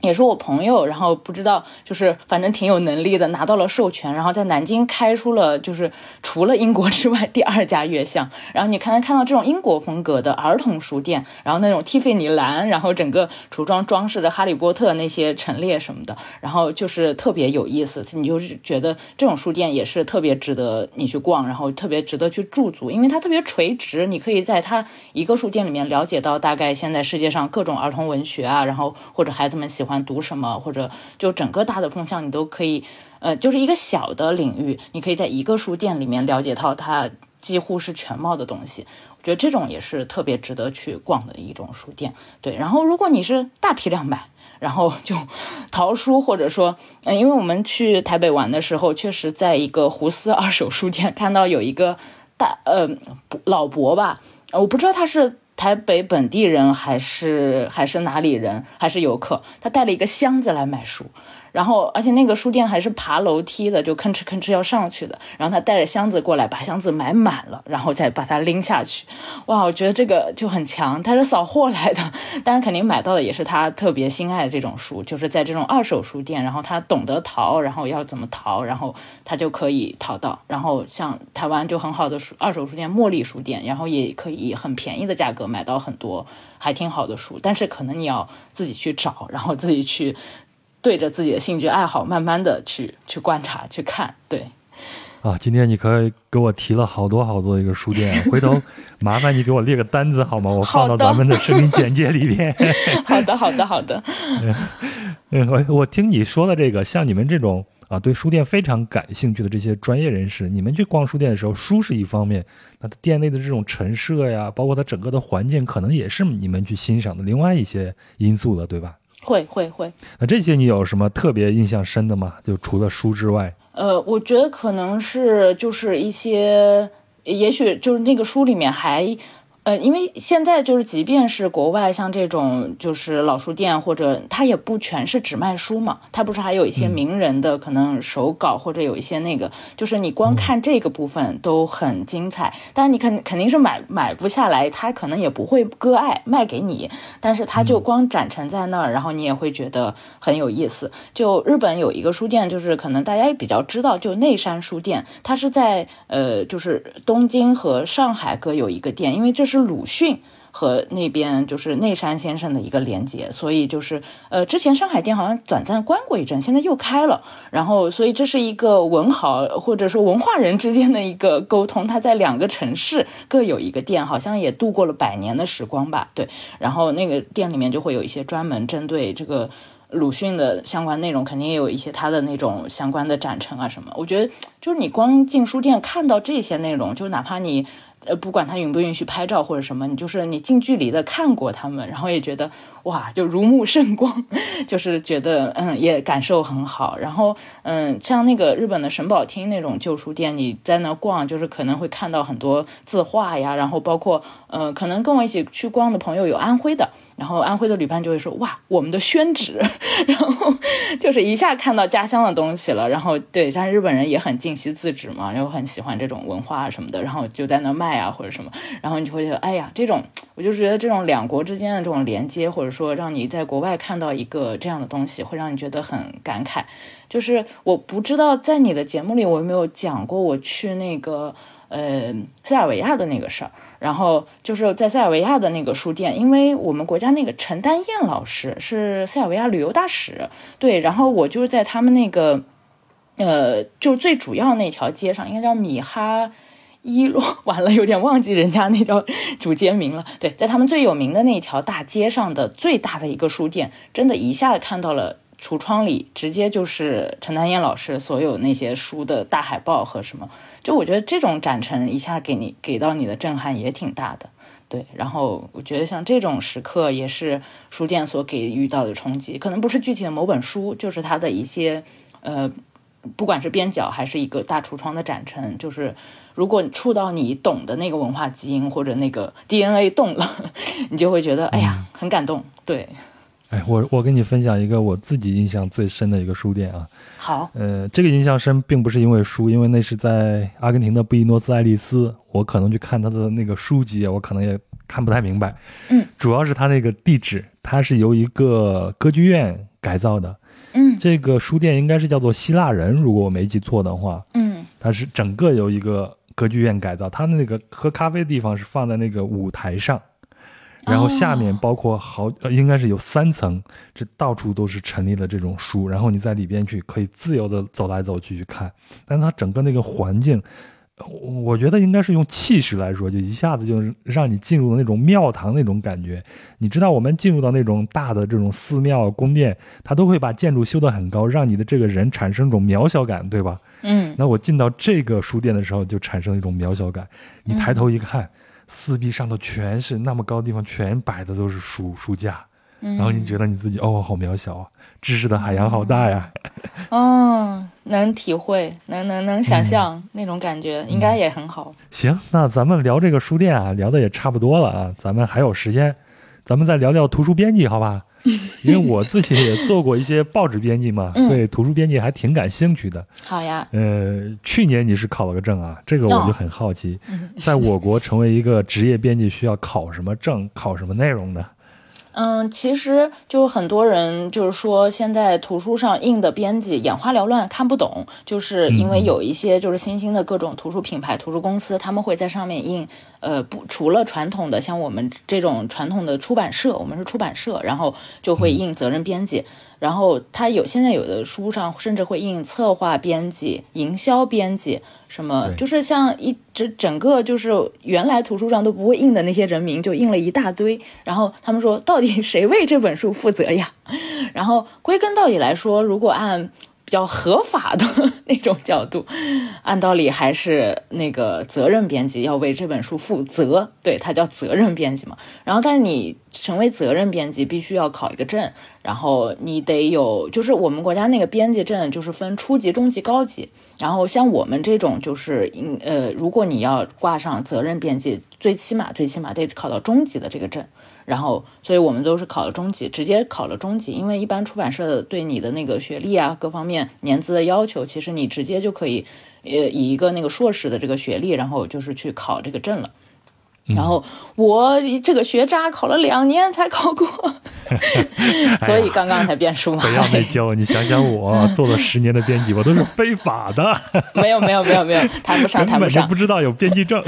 [SPEAKER 2] 也是我朋友，然后不知道，就是反正挺有能力的，拿到了授权，然后在南京开出了就是除了英国之外 第二家月巷。然后你可能看到这种英国风格的儿童书店，然后那种蒂芙尼蓝，然后整个橱窗装饰的哈利波特那些陈列什么的，然后就是特别有意思。你就是觉得这种书店也是特别值得你去逛，然后特别值得去驻足，因为它特别垂直，你可以在它一个书店里面了解到大概现在世界上各种儿童文学啊，然后或者孩子们喜欢。读什么，或者就整个大的风向，你都可以，呃，就是一个小的领域，你可以在一个书店里面了解到它几乎是全貌的东西。我觉得这种也是特别值得去逛的一种书店。对，然后如果你是大批量买，然后就淘书，或者说，嗯，因为我们去台北玩的时候，确实在一个胡思二手书店看到有一个大，呃，老伯吧，我不知道他是。台北本地人还是还是哪里人还是游客，他带了一个箱子来买书。然后，而且那个书店还是爬楼梯的，就吭哧吭哧要上去的。然后他带着箱子过来，把箱子买满了，然后再把它拎下去。哇，我觉得这个就很强。他是扫货来的，当然肯定买到的也是他特别心爱的这种书，就是在这种二手书店。然后他懂得淘，然后要怎么淘，然后他就可以淘到。然后像台湾就很好的书二手书店茉莉书店，然后也可以很便宜的价格买到很多还挺好的书。但是可能你要自己去找，然后自己去。对着自己的兴趣爱好，慢慢的去去观察、去看，对。
[SPEAKER 1] 啊，今天你可以给我提了好多好多一个书店，回头 麻烦你给我列个单子好吗？我放到咱们的视频简介里边。
[SPEAKER 2] 好的，好的，好的。
[SPEAKER 1] 嗯，我我听你说的这个，像你们这种啊，对书店非常感兴趣的这些专业人士，你们去逛书店的时候，书是一方面，那店内的这种陈设呀，包括它整个的环境，可能也是你们去欣赏的另外一些因素了，对吧？
[SPEAKER 2] 会会会，
[SPEAKER 1] 那这些你有什么特别印象深的吗？就除了书之外，
[SPEAKER 2] 呃，我觉得可能是就是一些，也许就是那个书里面还。呃，因为现在就是，即便是国外像这种就是老书店，或者它也不全是只卖书嘛，它不是还有一些名人的可能手稿，或者有一些那个，就是你光看这个部分都很精彩。但是你肯肯定是买买不下来，他可能也不会割爱卖给你，但是他就光展陈在那儿，然后你也会觉得很有意思。就日本有一个书店，就是可能大家也比较知道，就内山书店，它是在呃，就是东京和上海各有一个店，因为这是。是鲁迅和那边就是内山先生的一个连接，所以就是呃，之前上海店好像短暂关过一阵，现在又开了。然后，所以这是一个文豪或者说文化人之间的一个沟通。他在两个城市各有一个店，好像也度过了百年的时光吧？对。然后那个店里面就会有一些专门针对这个鲁迅的相关内容，肯定也有一些他的那种相关的展陈啊什么。我觉得就是你光进书店看到这些内容，就哪怕你。呃，不管他允不允许拍照或者什么，你就是你近距离的看过他们，然后也觉得哇，就如沐圣光，就是觉得嗯，也感受很好。然后嗯，像那个日本的神保町那种旧书店，你在那逛，就是可能会看到很多字画呀，然后包括呃，可能跟我一起去逛的朋友有安徽的，然后安徽的旅伴就会说哇，我们的宣纸，然后就是一下看到家乡的东西了。然后对，但是日本人也很尽惜自止嘛，然后很喜欢这种文化什么的，然后就在那卖。啊，或者什么，然后你就会觉得，哎呀，这种，我就觉得这种两国之间的这种连接，或者说让你在国外看到一个这样的东西，会让你觉得很感慨。就是我不知道在你的节目里我有没有讲过我去那个呃塞尔维亚的那个事儿，然后就是在塞尔维亚的那个书店，因为我们国家那个陈丹燕老师是塞尔维亚旅游大使，对，然后我就是在他们那个呃，就最主要那条街上，应该叫米哈。一 落完了，有点忘记人家那条主街名了。对，在他们最有名的那条大街上的最大的一个书店，真的一下子看到了橱窗里直接就是陈丹燕老师所有那些书的大海报和什么。就我觉得这种展陈一下给你给到你的震撼也挺大的。对，然后我觉得像这种时刻也是书店所给予到的冲击，可能不是具体的某本书，就是它的一些呃。不管是边角还是一个大橱窗的展陈，就是如果触到你懂的那个文化基因或者那个 DNA 动了，你就会觉得哎呀很感动。对，
[SPEAKER 1] 哎，我我跟你分享一个我自己印象最深的一个书店啊。
[SPEAKER 2] 好，
[SPEAKER 1] 呃，这个印象深并不是因为书，因为那是在阿根廷的布宜诺斯艾利斯，我可能去看他的那个书籍，我可能也看不太明白。
[SPEAKER 2] 嗯，
[SPEAKER 1] 主要是他那个地址，它是由一个歌剧院改造的。
[SPEAKER 2] 嗯，
[SPEAKER 1] 这个书店应该是叫做希腊人，如果我没记错的话。
[SPEAKER 2] 嗯，
[SPEAKER 1] 它是整个由一个歌剧院改造，它的那个喝咖啡的地方是放在那个舞台上，然后下面包括好，应该是有三层，这到处都是陈列的这种书，然后你在里边去可以自由的走来走去去看，但它整个那个环境。我觉得应该是用气势来说，就一下子就让你进入了那种庙堂那种感觉。你知道，我们进入到那种大的这种寺庙宫殿，它都会把建筑修得很高，让你的这个人产生一种渺小感，对吧？
[SPEAKER 2] 嗯。
[SPEAKER 1] 那我进到这个书店的时候，就产生一种渺小感。你抬头一看，四壁上头全是那么高的地方，全摆的都是书书架，然后你觉得你自己哦，好渺小啊，知识的海洋好大呀。
[SPEAKER 2] 哦。能体会，能能能想象那种感觉，应该也很好。
[SPEAKER 1] 行，那咱们聊这个书店啊，聊的也差不多了啊，咱们还有时间，咱们再聊聊图书编辑，好吧？因为我自己也做过一些报纸编辑嘛，对图书编辑还挺感兴趣的。
[SPEAKER 2] 好呀。
[SPEAKER 1] 呃，去年你是考了个证啊，这个我就很好奇，在我国成为一个职业编辑需要考什么证，考什么内容的？
[SPEAKER 2] 嗯，其实就很多人就是说，现在图书上印的编辑眼花缭乱，看不懂，就是因为有一些就是新兴的各种图书品牌、图书公司，他们会在上面印，呃，不，除了传统的像我们这种传统的出版社，我们是出版社，然后就会印责任编辑。然后他有现在有的书上甚至会印策划编辑、营销编辑，什么就是像一整整个就是原来图书上都不会印的那些人名就印了一大堆。然后他们说，到底谁为这本书负责呀？然后归根到底来说，如果按。比较合法的 那种角度，按道理还是那个责任编辑要为这本书负责，对它叫责任编辑嘛。然后，但是你成为责任编辑，必须要考一个证，然后你得有，就是我们国家那个编辑证就是分初级、中级、高级。然后像我们这种，就是呃，如果你要挂上责任编辑，最起码最起码得考到中级的这个证。然后，所以我们都是考了中级，直接考了中级，因为一般出版社对你的那个学历啊，各方面年资的要求，其实你直接就可以，呃，以一个那个硕士的这个学历，然后就是去考这个证了。然后我这个学渣考了两年才考过，所以刚刚才变书。
[SPEAKER 1] 不要内疚，你想想我做了十年的编辑，我都是非法的。
[SPEAKER 2] 没有没有没有没有，谈不上 谈不上。
[SPEAKER 1] 不知道有编辑证。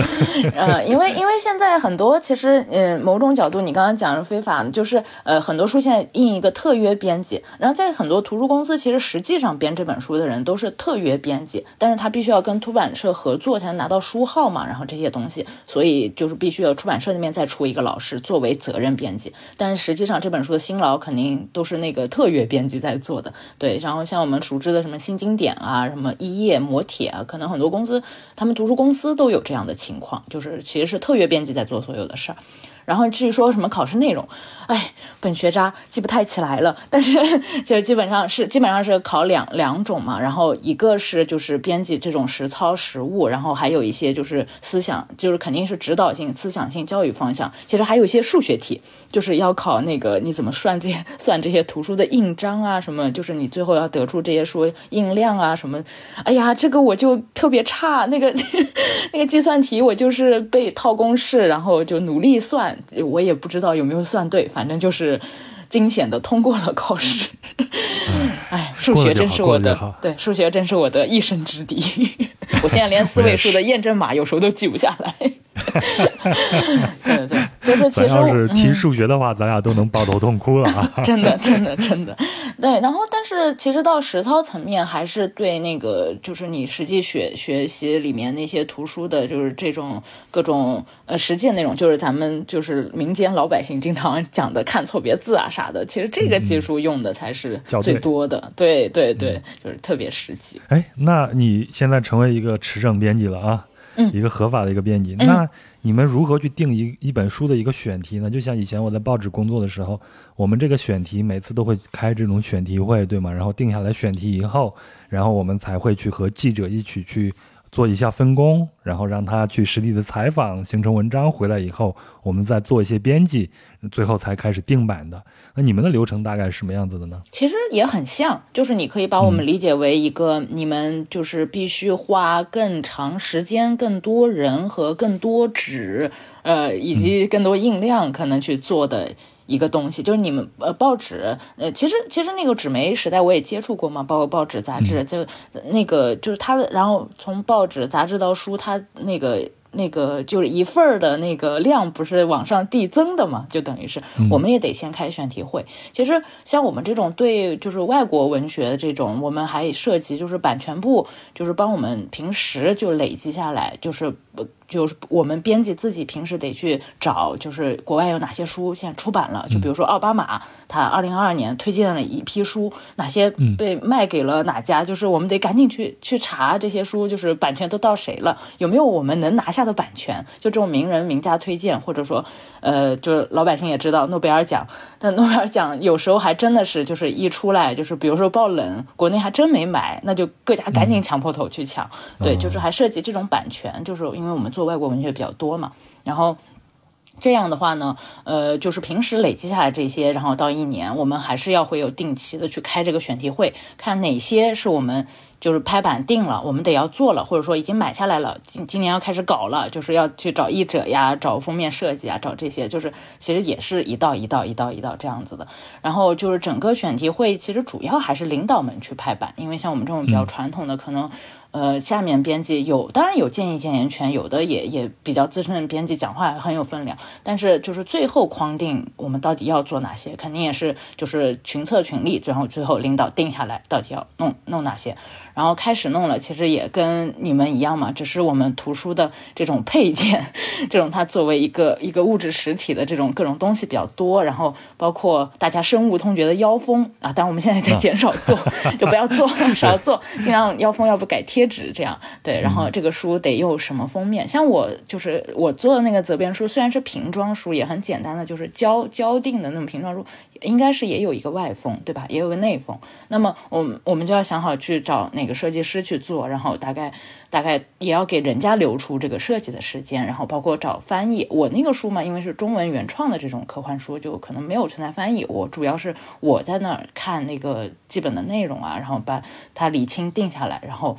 [SPEAKER 2] 呃，因为因为现在很多其实，嗯，某种角度你刚刚讲是非法的，就是呃，很多书现在印一个特约编辑，然后在很多图书公司，其实实际上编这本书的人都是特约编辑，但是他必须要跟出版社合作才能拿到书号嘛，然后这些东西，所以就是。必必须要出版社那边再出一个老师作为责任编辑，但是实际上这本书的辛劳肯定都是那个特约编辑在做的。对，然后像我们熟知的什么新经典啊，什么一页磨铁啊，可能很多公司他们图书公司都有这样的情况，就是其实是特约编辑在做所有的事儿。然后至于说什么考试内容，哎，本学渣记不太起来了。但是就基本上是基本上是考两两种嘛。然后一个是就是编辑这种实操实务，然后还有一些就是思想，就是肯定是指导性、思想性教育方向。其实还有一些数学题，就是要考那个你怎么算这些 算这些图书的印章啊什么，就是你最后要得出这些书印量啊什么。哎呀，这个我就特别差，那个 那个计算题我就是背套公式，然后就努力算。我也不知道有没有算对，反正就是惊险的通过了考试。哎，数学真是我的，对，数学真是我的一生之敌。我现在连四位数的验证码有时候都记不下来。对对对，就是其实
[SPEAKER 1] 要是提数学的话，咱俩都能抱头痛哭了啊！
[SPEAKER 2] 真的，真的，真的。对，然后但是其实到实操层面，还是对那个就是你实际学学习里面那些图书的，就是这种各种呃实际内容，就是咱们就是民间老百姓经常讲的看错别字啊啥的，其实这个技术用的才是最多的。对对对，就是特别实际。
[SPEAKER 1] 哎，那你现在成为一个持证编辑了啊？一个合法的一个编辑，那你们如何去定一一本书的一个选题呢？就像以前我在报纸工作的时候，我们这个选题每次都会开这种选题会，对吗？然后定下来选题以后，然后我们才会去和记者一起去。做一下分工，然后让他去实地的采访，形成文章回来以后，我们再做一些编辑，最后才开始定版的。那你们的流程大概是什么样子的呢？
[SPEAKER 2] 其实也很像，就是你可以把我们理解为一个，你们就是必须花更长时间、更多人和更多纸，呃，以及更多印量可能去做的。一个东西就是你们呃报纸呃其实其实那个纸媒时代我也接触过嘛，包括报纸杂志就那个就是它的，然后从报纸杂志到书，它那个那个就是一份儿的那个量不是往上递增的嘛，就等于是我们也得先开选题会。其实像我们这种对就是外国文学的这种，我们还涉及就是版权部，就是帮我们平时就累积下来，就是就是我们编辑自己平时得去找，就是国外有哪些书现在出版了，就比如说奥巴马他二零二二年推荐了一批书，哪些被卖给了哪家，就是我们得赶紧去去查这些书，就是版权都到谁了，有没有我们能拿下的版权？就这种名人名家推荐，或者说呃，就是老百姓也知道诺贝尔奖，但诺贝尔奖有时候还真的是就是一出来，就是比如说爆冷，国内还真没买，那就各家赶紧抢破头去抢，对，就是还涉及这种版权，就是因为我们。做外国文学比较多嘛，然后这样的话呢，呃，就是平时累积下来这些，然后到一年，我们还是要会有定期的去开这个选题会，看哪些是我们。就是拍板定了，我们得要做了，或者说已经买下来了，今今年要开始搞了，就是要去找译者呀，找封面设计啊，找这些，就是其实也是一道一道一道一道这样子的。然后就是整个选题会，其实主要还是领导们去拍板，因为像我们这种比较传统的，可能呃下面编辑有，当然有建议建言权，有的也也比较资深的编辑讲话很有分量，但是就是最后框定我们到底要做哪些，肯定也是就是群策群力，最后最后领导定下来到底要弄弄哪些。然后开始弄了，其实也跟你们一样嘛，只是我们图书的这种配件，这种它作为一个一个物质实体的这种各种东西比较多，然后包括大家深恶痛绝的腰封啊，但我们现在在减少做，就不要做，少做，尽量腰封要不改贴纸这样。对，然后这个书得用什么封面？像我就是我做的那个责编书，虽然是瓶装书，也很简单的，就是胶胶定的那种瓶装书，应该是也有一个外封，对吧？也有个内封。那么我们我们就要想好去找一。个设计师去做，然后大概大概也要给人家留出这个设计的时间，然后包括找翻译。我那个书嘛，因为是中文原创的这种科幻书，就可能没有存在翻译。我主要是我在那儿看那个基本的内容啊，然后把它理清定下来，然后。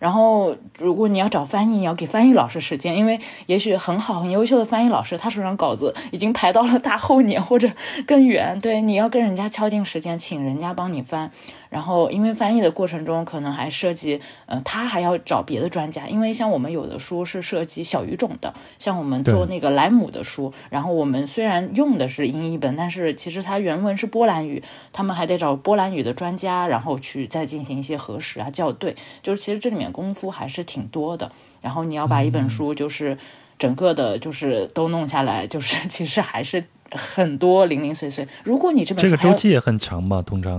[SPEAKER 2] 然后，如果你要找翻译，要给翻译老师时间，因为也许很好、很优秀的翻译老师，他手上稿子已经排到了大后年或者更远。对，你要跟人家敲定时间，请人家帮你翻。然后，因为翻译的过程中可能还涉及，呃，他还要找别的专家。因为像我们有的书是涉及小语种的，像我们做那个莱姆的书，然后我们虽然用的是英译本，但是其实它原文是波兰语，他们还得找波兰语的专家，然后去再进行一些核实啊、校对。就是其实这里面功夫还是挺多的。然后你要把一本书就是整个的就是都弄下来，就是 其实还是很多零零碎碎。如果你这本
[SPEAKER 1] 这个周期也很长嘛，通常。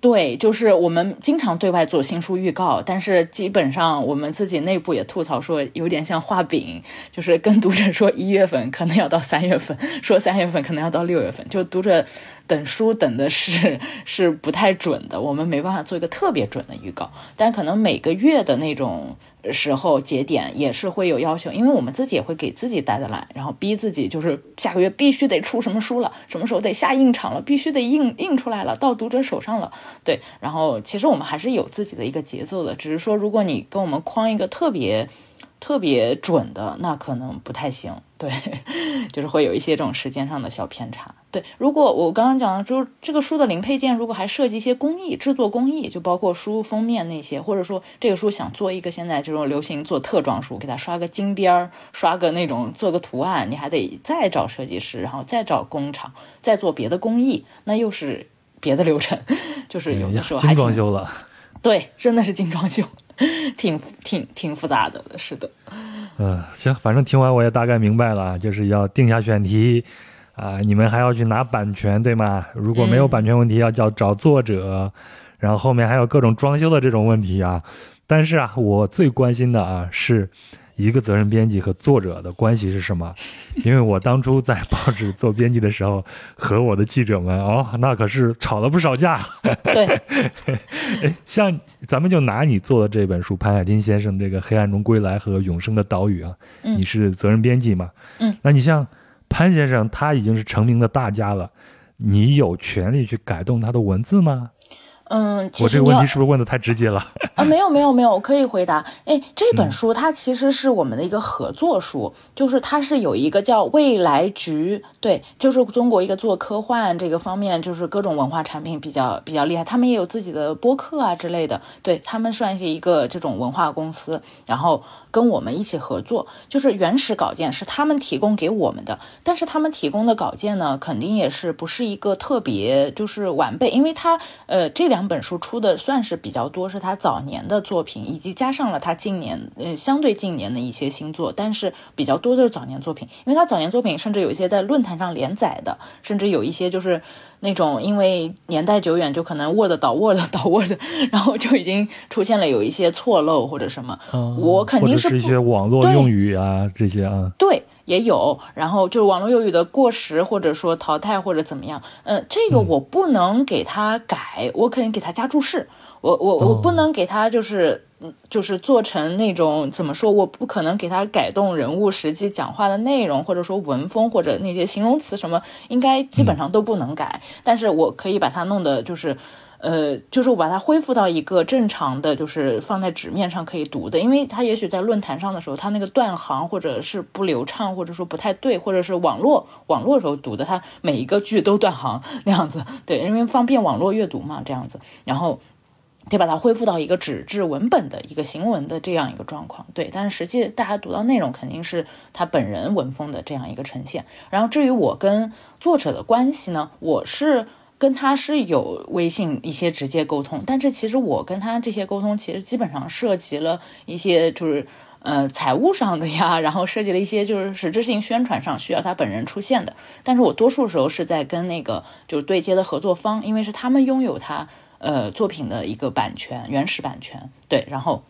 [SPEAKER 2] 对，就是我们经常对外做新书预告，但是基本上我们自己内部也吐槽说，有点像画饼，就是跟读者说一月份可能要到三月份，说三月份可能要到六月份，就读者。等书等的是是不太准的，我们没办法做一个特别准的预告，但可能每个月的那种时候节点也是会有要求，因为我们自己也会给自己带的来，然后逼自己就是下个月必须得出什么书了，什么时候得下印厂了，必须得印印出来了，到读者手上了，对，然后其实我们还是有自己的一个节奏的，只是说如果你跟我们框一个特别。特别准的那可能不太行，对，就是会有一些这种时间上的小偏差。对，如果我刚刚讲的，就是这个书的零配件，如果还涉及一些工艺制作工艺，就包括书封面那些，或者说这个书想做一个现在这种流行做特装书，给它刷个金边儿，刷个那种做个图案，你还得再找设计师，然后再找工厂，再做别的工艺，那又是别的流程，就是有的时候还
[SPEAKER 1] 精装修了。
[SPEAKER 2] 对，真的是精装修。挺挺挺复杂的，是的。
[SPEAKER 1] 嗯，行，反正听完我也大概明白了，就是要定下选题啊，你们还要去拿版权，对吗？如果没有版权问题，要叫找作者，然后后面还有各种装修的这种问题啊。但是啊，我最关心的啊是。一个责任编辑和作者的关系是什么？因为我当初在报纸做编辑的时候，和我的记者们哦，那可是吵了不少架。
[SPEAKER 2] 对，
[SPEAKER 1] 像咱们就拿你做的这本书，潘海金先生这个《黑暗中归来》和《永生的岛屿》啊，你是责任编辑嘛？
[SPEAKER 2] 嗯，
[SPEAKER 1] 那你像潘先生，他已经是成名的大家了，你有权利去改动他的文字吗？
[SPEAKER 2] 嗯，
[SPEAKER 1] 我这个问题是不是问的太直接了？
[SPEAKER 2] 啊，没有没有没有，我可以回答。哎，这本书它其实是我们的一个合作书，就是它是有一个叫未来局，对，就是中国一个做科幻这个方面，就是各种文化产品比较比较厉害，他们也有自己的播客啊之类的，对他们算是一个这种文化公司，然后跟我们一起合作，就是原始稿件是他们提供给我们的，但是他们提供的稿件呢，肯定也是不是一个特别就是完备，因为他呃这两。两本书出的算是比较多，是他早年的作品，以及加上了他近年，呃，相对近年的一些新作，但是比较多的是早年作品，因为他早年作品甚至有一些在论坛上连载的，甚至有一些就是那种因为年代久远，就可能 Word 导 Word 导 Word，然后就已经出现了有一些错漏或者什么，我肯定
[SPEAKER 1] 是一些网络用语啊这些啊，
[SPEAKER 2] 对。也有，然后就是网络用语的过时，或者说淘汰，或者怎么样，嗯，这个我不能给他改，我肯定给他加注释，我我我不能给他就是，就是做成那种怎么说，我不可能给他改动人物实际讲话的内容，或者说文风或者那些形容词什么，应该基本上都不能改，但是我可以把它弄的就是。呃，就是我把它恢复到一个正常的，就是放在纸面上可以读的，因为它也许在论坛上的时候，它那个断行或者是不流畅，或者说不太对，或者是网络网络时候读的，它每一个句都断行 那样子，对，因为方便网络阅读嘛，这样子，然后得把它恢复到一个纸质文本的一个行文的这样一个状况，对，但是实际大家读到内容肯定是他本人文风的这样一个呈现。然后至于我跟作者的关系呢，我是。跟他是有微信一些直接沟通，但是其实我跟他这些沟通，其实基本上涉及了一些就是呃财务上的呀，然后涉及了一些就是实质性宣传上需要他本人出现的。但是我多数时候是在跟那个就是对接的合作方，因为是他们拥有他呃作品的一个版权原始版权，对，然后。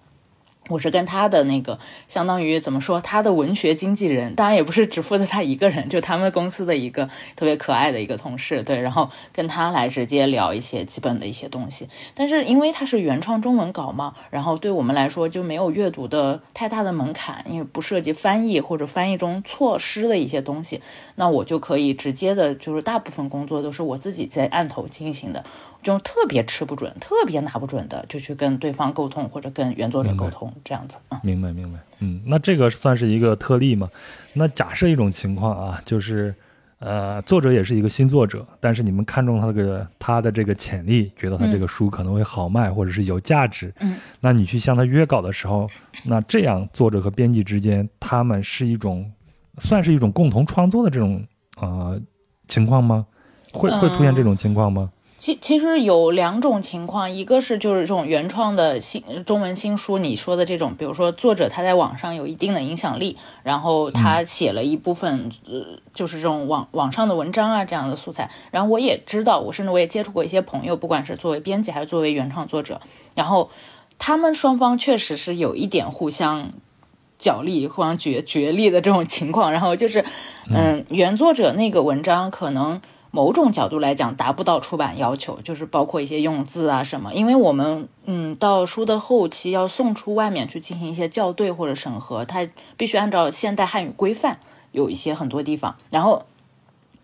[SPEAKER 2] 我是跟他的那个，相当于怎么说，他的文学经纪人，当然也不是只负责他一个人，就他们公司的一个特别可爱的一个同事，对，然后跟他来直接聊一些基本的一些东西。但是因为他是原创中文稿嘛，然后对我们来说就没有阅读的太大的门槛，因为不涉及翻译或者翻译中错失的一些东西，那我就可以直接的，就是大部分工作都是我自己在案头进行的。就特别吃不准、特别拿不准的，就去跟对方沟通或者跟原作者沟通，这样子。
[SPEAKER 1] 明白，明白。嗯，那这个算是一个特例嘛？那假设一种情况啊，就是呃，作者也是一个新作者，但是你们看中他这个他的这个潜力，觉得他这个书可能会好卖或者是有价值。
[SPEAKER 2] 嗯，
[SPEAKER 1] 那你去向他约稿的时候，那这样作者和编辑之间，他们是一种算是一种共同创作的这种呃情况吗？会会出现这种情况吗？
[SPEAKER 2] 其其实有两种情况，一个是就是这种原创的新中文新书，你说的这种，比如说作者他在网上有一定的影响力，然后他写了一部分，呃，就是这种网网上的文章啊这样的素材。然后我也知道，我甚至我也接触过一些朋友，不管是作为编辑还是作为原创作者，然后他们双方确实是有一点互相角力、互相角角力的这种情况。然后就是，嗯，原作者那个文章可能。某种角度来讲，达不到出版要求，就是包括一些用字啊什么，因为我们嗯到书的后期要送出外面去进行一些校对或者审核，它必须按照现代汉语规范，有一些很多地方，然后。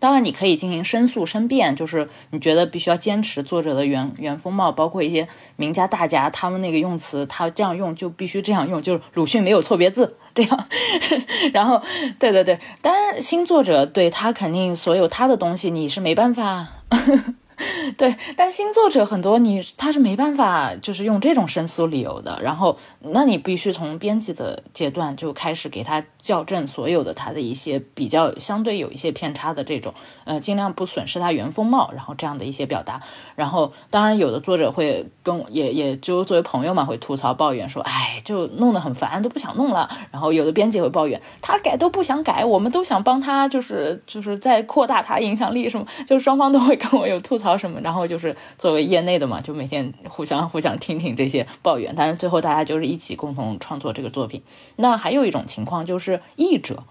[SPEAKER 2] 当然，你可以进行申诉申辩，就是你觉得必须要坚持作者的原原风貌，包括一些名家大家他们那个用词，他这样用就必须这样用，就是鲁迅没有错别字这样。然后，对对对，当然新作者对他肯定所有他的东西你是没办法。对，但新作者很多，你他是没办法，就是用这种申诉理由的。然后，那你必须从编辑的阶段就开始给他校正所有的他的一些比较相对有一些偏差的这种，呃，尽量不损失他原风貌，然后这样的一些表达。然后，当然有的作者会跟也也就作为朋友嘛，会吐槽抱怨说，哎，就弄得很烦，都不想弄了。然后有的编辑会抱怨，他改都不想改，我们都想帮他，就是就是在扩大他影响力什么，就双方都会跟我有吐槽。什么？然后就是作为业内的嘛，就每天互相互相听听这些抱怨，但是最后大家就是一起共同创作这个作品。那还有一种情况就是译者，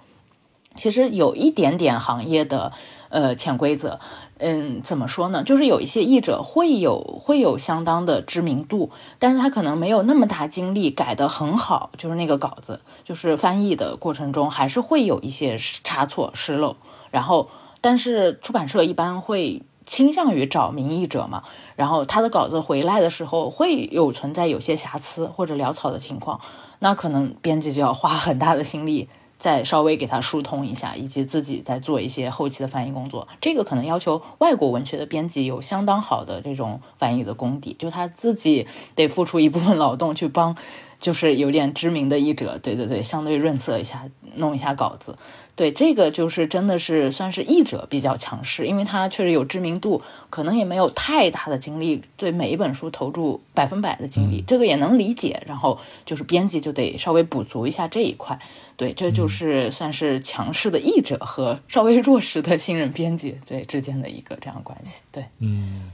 [SPEAKER 2] 其实有一点点行业的呃潜规则。嗯，怎么说呢？就是有一些译者会有会有相当的知名度，但是他可能没有那么大精力改得很好，就是那个稿子，就是翻译的过程中还是会有一些差错失漏。然后，但是出版社一般会。倾向于找名义者嘛，然后他的稿子回来的时候会有存在有些瑕疵或者潦草的情况，那可能编辑就要花很大的心力再稍微给他疏通一下，以及自己再做一些后期的翻译工作。这个可能要求外国文学的编辑有相当好的这种翻译的功底，就他自己得付出一部分劳动去帮，就是有点知名的译者，对对对，相对润色一下，弄一下稿子。对这个就是真的是算是译者比较强势，因为他确实有知名度，可能也没有太大的精力对每一本书投注百分百的精力，这个也能理解。然后就是编辑就得稍微补足一下这一块。对，这就是算是强势的译者和稍微弱势的新人编辑对之间的一个这样关系。对，
[SPEAKER 1] 嗯，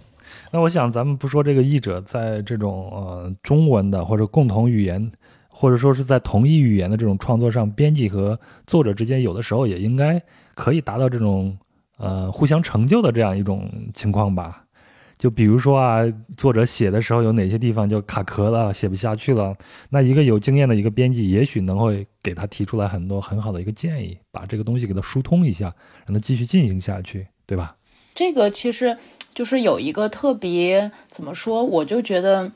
[SPEAKER 1] 那我想咱们不说这个译者在这种呃中文的或者共同语言。或者说是在同一语言的这种创作上，编辑和作者之间有的时候也应该可以达到这种呃互相成就的这样一种情况吧。就比如说啊，作者写的时候有哪些地方就卡壳了，写不下去了，那一个有经验的一个编辑也许能会给他提出来很多很好的一个建议，把这个东西给他疏通一下，让他继续进行下去，对吧？
[SPEAKER 2] 这个其实就是有一个特别怎么说，我就觉得。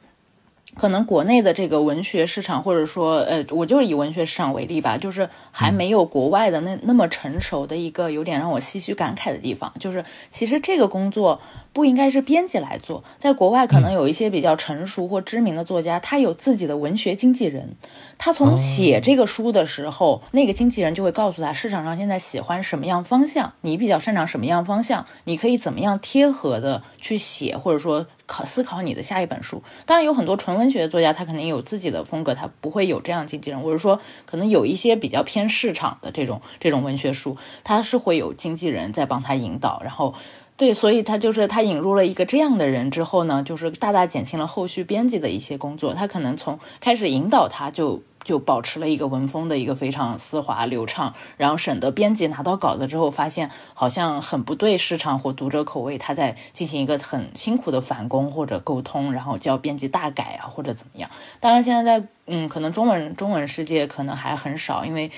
[SPEAKER 2] 可能国内的这个文学市场，或者说，呃，我就是以文学市场为例吧，就是还没有国外的那那么成熟的一个，有点让我唏嘘感慨的地方，就是其实这个工作。不应该是编辑来做，在国外可能有一些比较成熟或知名的作家，他有自己的文学经纪人，他从写这个书的时候，那个经纪人就会告诉他市场上现在喜欢什么样方向，你比较擅长什么样方向，你可以怎么样贴合的去写，或者说考思考你的下一本书。当然有很多纯文学的作家，他肯定有自己的风格，他不会有这样经纪人，或者说可能有一些比较偏市场的这种这种文学书，他是会有经纪人在帮他引导，然后。对，所以他就是他引入了一个这样的人之后呢，就是大大减轻了后续编辑的一些工作。他可能从开始引导他就就保持了一个文风的一个非常丝滑流畅，然后省得编辑拿到稿子之后发现好像很不对市场或读者口味，他在进行一个很辛苦的返工或者沟通，然后叫编辑大改啊或者怎么样。当然现在在嗯，可能中文中文世界可能还很少，因为。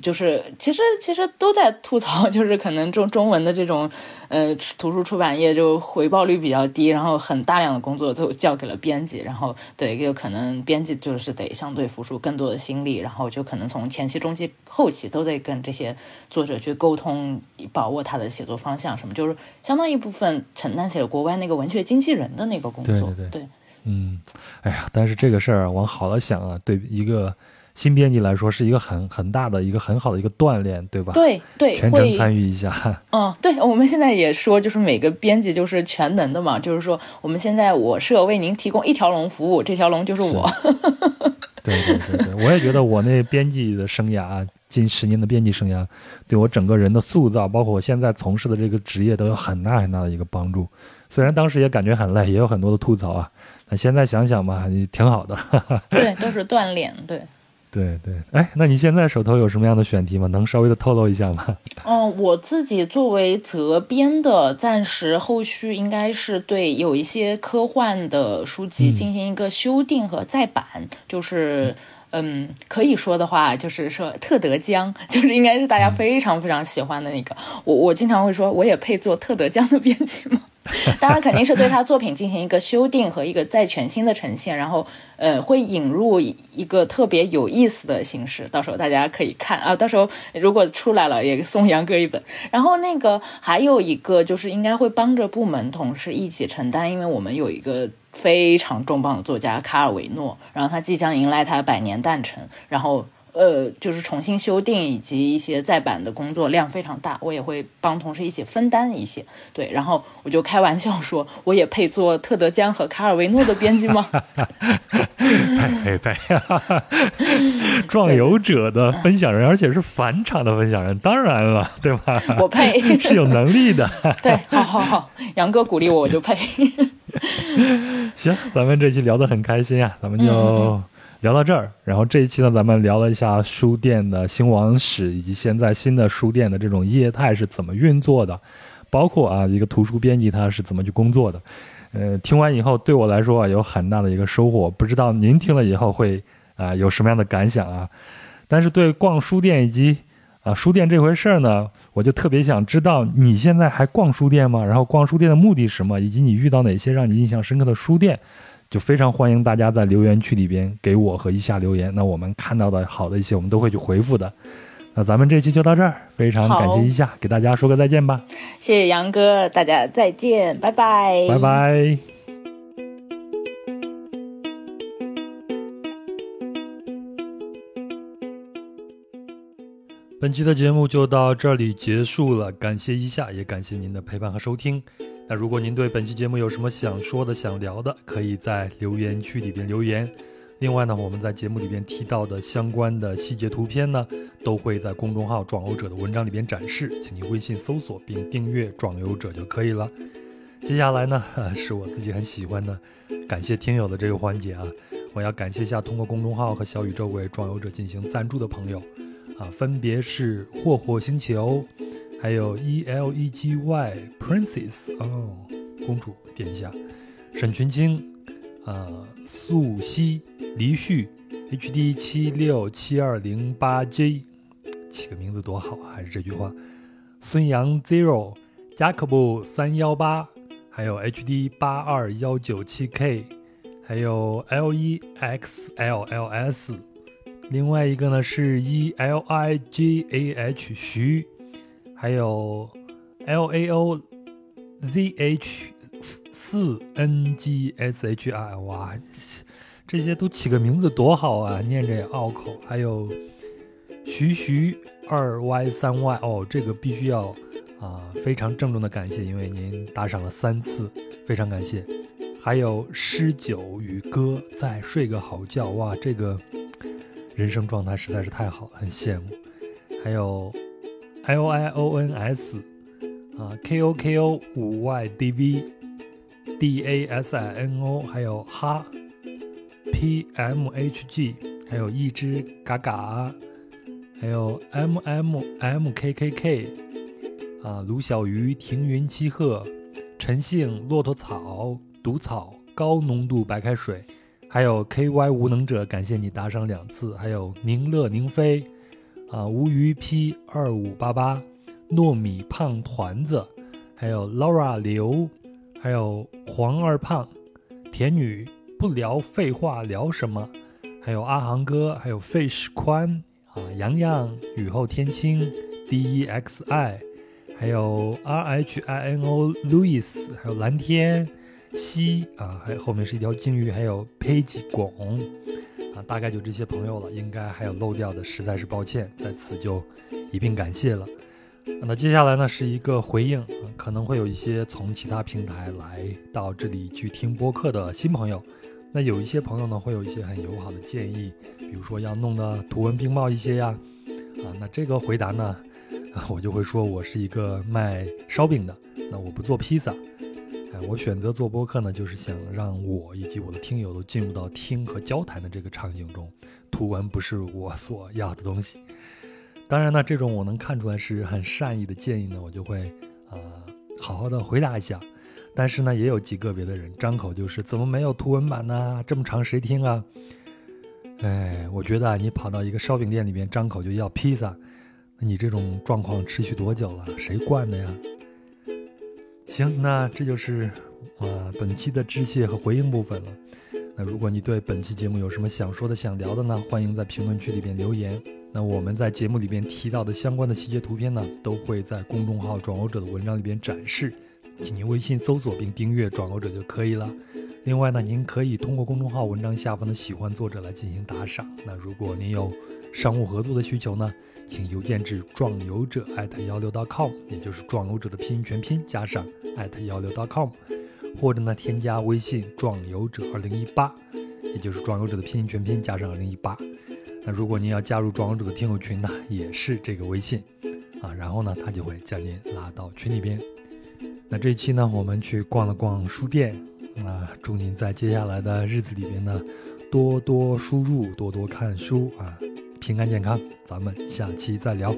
[SPEAKER 2] 就是其实其实都在吐槽，就是可能中中文的这种，呃，图书出版业就回报率比较低，然后很大量的工作都交给了编辑，然后对，有可能编辑就是得相对付出更多的心力，然后就可能从前期、中期、后期都得跟这些作者去沟通，把握他的写作方向什么，就是相当一部分承担起了国外那个文学经纪人的那个工作。
[SPEAKER 1] 对对对，嗯，哎呀，但是这个事儿往好了想啊，对一个。新编辑来说是一个很很大的一个很好的一个锻炼，对吧？
[SPEAKER 2] 对对，
[SPEAKER 1] 全程参与一下。
[SPEAKER 2] 嗯，对，我们现在也说，就是每个编辑就是全能的嘛，就是说我们现在我社为您提供一条龙服务，这条龙就是我。
[SPEAKER 1] 对对对对，我也觉得我那编辑的生涯，近十年的编辑生涯，对我整个人的塑造，包括我现在从事的这个职业，都有很大很大的一个帮助。虽然当时也感觉很累，也有很多的吐槽啊，那现在想想吧，挺好的。
[SPEAKER 2] 对，都是锻炼。对。
[SPEAKER 1] 对对，哎，那你现在手头有什么样的选题吗？能稍微的透露一下吗？
[SPEAKER 2] 嗯，我自己作为责编的，暂时后续应该是对有一些科幻的书籍进行一个修订和再版，就是，嗯，可以说的话，就是说特德江，就是应该是大家非常非常喜欢的那个。我我经常会说，我也配做特德江的编辑吗？当然肯定是对他作品进行一个修订和一个再全新的呈现，然后呃会引入一个特别有意思的形式，到时候大家可以看啊，到时候如果出来了也送杨哥一本。然后那个还有一个就是应该会帮着部门同事一起承担，因为我们有一个非常重磅的作家卡尔维诺，然后他即将迎来他的百年诞辰，然后。呃，就是重新修订以及一些再版的工作量非常大，我也会帮同事一起分担一些。对，然后我就开玩笑说，我也配做特德·江和卡尔维诺的编辑吗？
[SPEAKER 1] 配 配配，壮游者的分享人，而且是返场的分享人，当然了，对吧？
[SPEAKER 2] 我配
[SPEAKER 1] 是有能力的。
[SPEAKER 2] 对，好好好，杨哥鼓励我，我就配。
[SPEAKER 1] 行，咱们这期聊得很开心啊，咱们就。聊到这儿，然后这一期呢，咱们聊了一下书店的兴亡史，以及现在新的书店的这种业态是怎么运作的，包括啊一个图书编辑他是怎么去工作的。呃，听完以后对我来说啊有很大的一个收获，不知道您听了以后会啊有什么样的感想啊？但是对逛书店以及啊书店这回事儿呢，我就特别想知道你现在还逛书店吗？然后逛书店的目的是什么？以及你遇到哪些让你印象深刻的书店？就非常欢迎大家在留言区里边给我和一下留言，那我们看到的好的一些，我们都会去回复的。那咱们这期就到这儿，非常感谢一下，给大家说个再见吧。
[SPEAKER 2] 谢谢杨哥，大家再见，拜拜，
[SPEAKER 1] 拜拜。本期的节目就到这里结束了，感谢一下，也感谢您的陪伴和收听。那如果您对本期节目有什么想说的、想聊的，可以在留言区里边留言。另外呢，我们在节目里边提到的相关的细节图片呢，都会在公众号“壮游者”的文章里边展示，请您微信搜索并订阅“壮游者”就可以了。接下来呢，是我自己很喜欢的感谢听友的这个环节啊，我要感谢一下通过公众号和小宇宙为“壮游者”进行赞助的朋友啊，分别是霍霍星球。还有 E L E G Y Princess 哦，公主殿下，沈群清，啊，素汐，黎旭，H D 七六七二零八 J，起个名字多好！还是这句话，孙杨 Zero，加克布三幺八，还有 H D 八二幺九七 K，还有 L E X L L S，另外一个呢是 E L I G A H 徐。还有 L A O Z H 四 N G S H I，哇，这些都起个名字多好啊，念着也拗口。还有徐徐二 Y 三 Y，哦，这个必须要啊，非常郑重的感谢，因为您打赏了三次，非常感谢。还有诗酒与歌，再睡个好觉，哇，这个人生状态实在是太好，很羡慕。还有。L I O N S 啊，K O K O 五 Y D V D A S I N O，还有哈 P M H G，还有一只嘎嘎，还有 M M M K K K 啊，卢小鱼、停云七鹤、陈姓、骆驼草、毒草、高浓度白开水，还有 K Y 无能者，感谢你打赏两次，还有宁乐宁飞。啊，无鱼 P 二五八八，糯米胖团子，还有 Laura 刘，还有黄二胖，甜女不聊废话聊什么？还有阿航哥，还有 Fish 宽啊，洋洋雨后天青 D E X I，还有 R H I N O Louis，还有蓝天西啊，还有后面是一条鲸鱼，还有 Page 拱。啊，大概就这些朋友了，应该还有漏掉的，实在是抱歉，在此就一并感谢了。那接下来呢是一个回应，可能会有一些从其他平台来到这里去听播客的新朋友，那有一些朋友呢会有一些很友好的建议，比如说要弄得图文并茂一些呀，啊，那这个回答呢，我就会说我是一个卖烧饼的，那我不做披萨。哎，我选择做播客呢，就是想让我以及我的听友都进入到听和交谈的这个场景中。图文不是我所要的东西。当然呢，这种我能看出来是很善意的建议呢，我就会啊好好的回答一下。但是呢，也有极个别的人张口就是怎么没有图文版呢？这么长谁听啊？哎，我觉得啊，你跑到一个烧饼店里面张口就要披萨，你这种状况持续多久了？谁惯的呀？行，那这就是啊本期的致谢和回应部分了。那如果你对本期节目有什么想说的、想聊的呢？欢迎在评论区里边留言。那我们在节目里边提到的相关的细节图片呢，都会在公众号“转欧者”的文章里边展示，请您微信搜索并订阅“转欧者”就可以了。另外呢，您可以通过公众号文章下方的“喜欢作者”来进行打赏。那如果您有商务合作的需求呢，请邮件至壮游者艾特幺六 .com，也就是壮游者的拼音全拼加上艾特幺六 .com，或者呢添加微信壮游者二零一八，也就是壮游者的拼音全拼加上二零一八。那如果您要加入壮游者的听友群呢，也是这个微信啊，然后呢他就会将您拉到群里边。那这一期呢，我们去逛了逛书店啊，祝您在接下来的日子里边呢，多多输入，多多看书啊。平安健康，咱们下期再聊。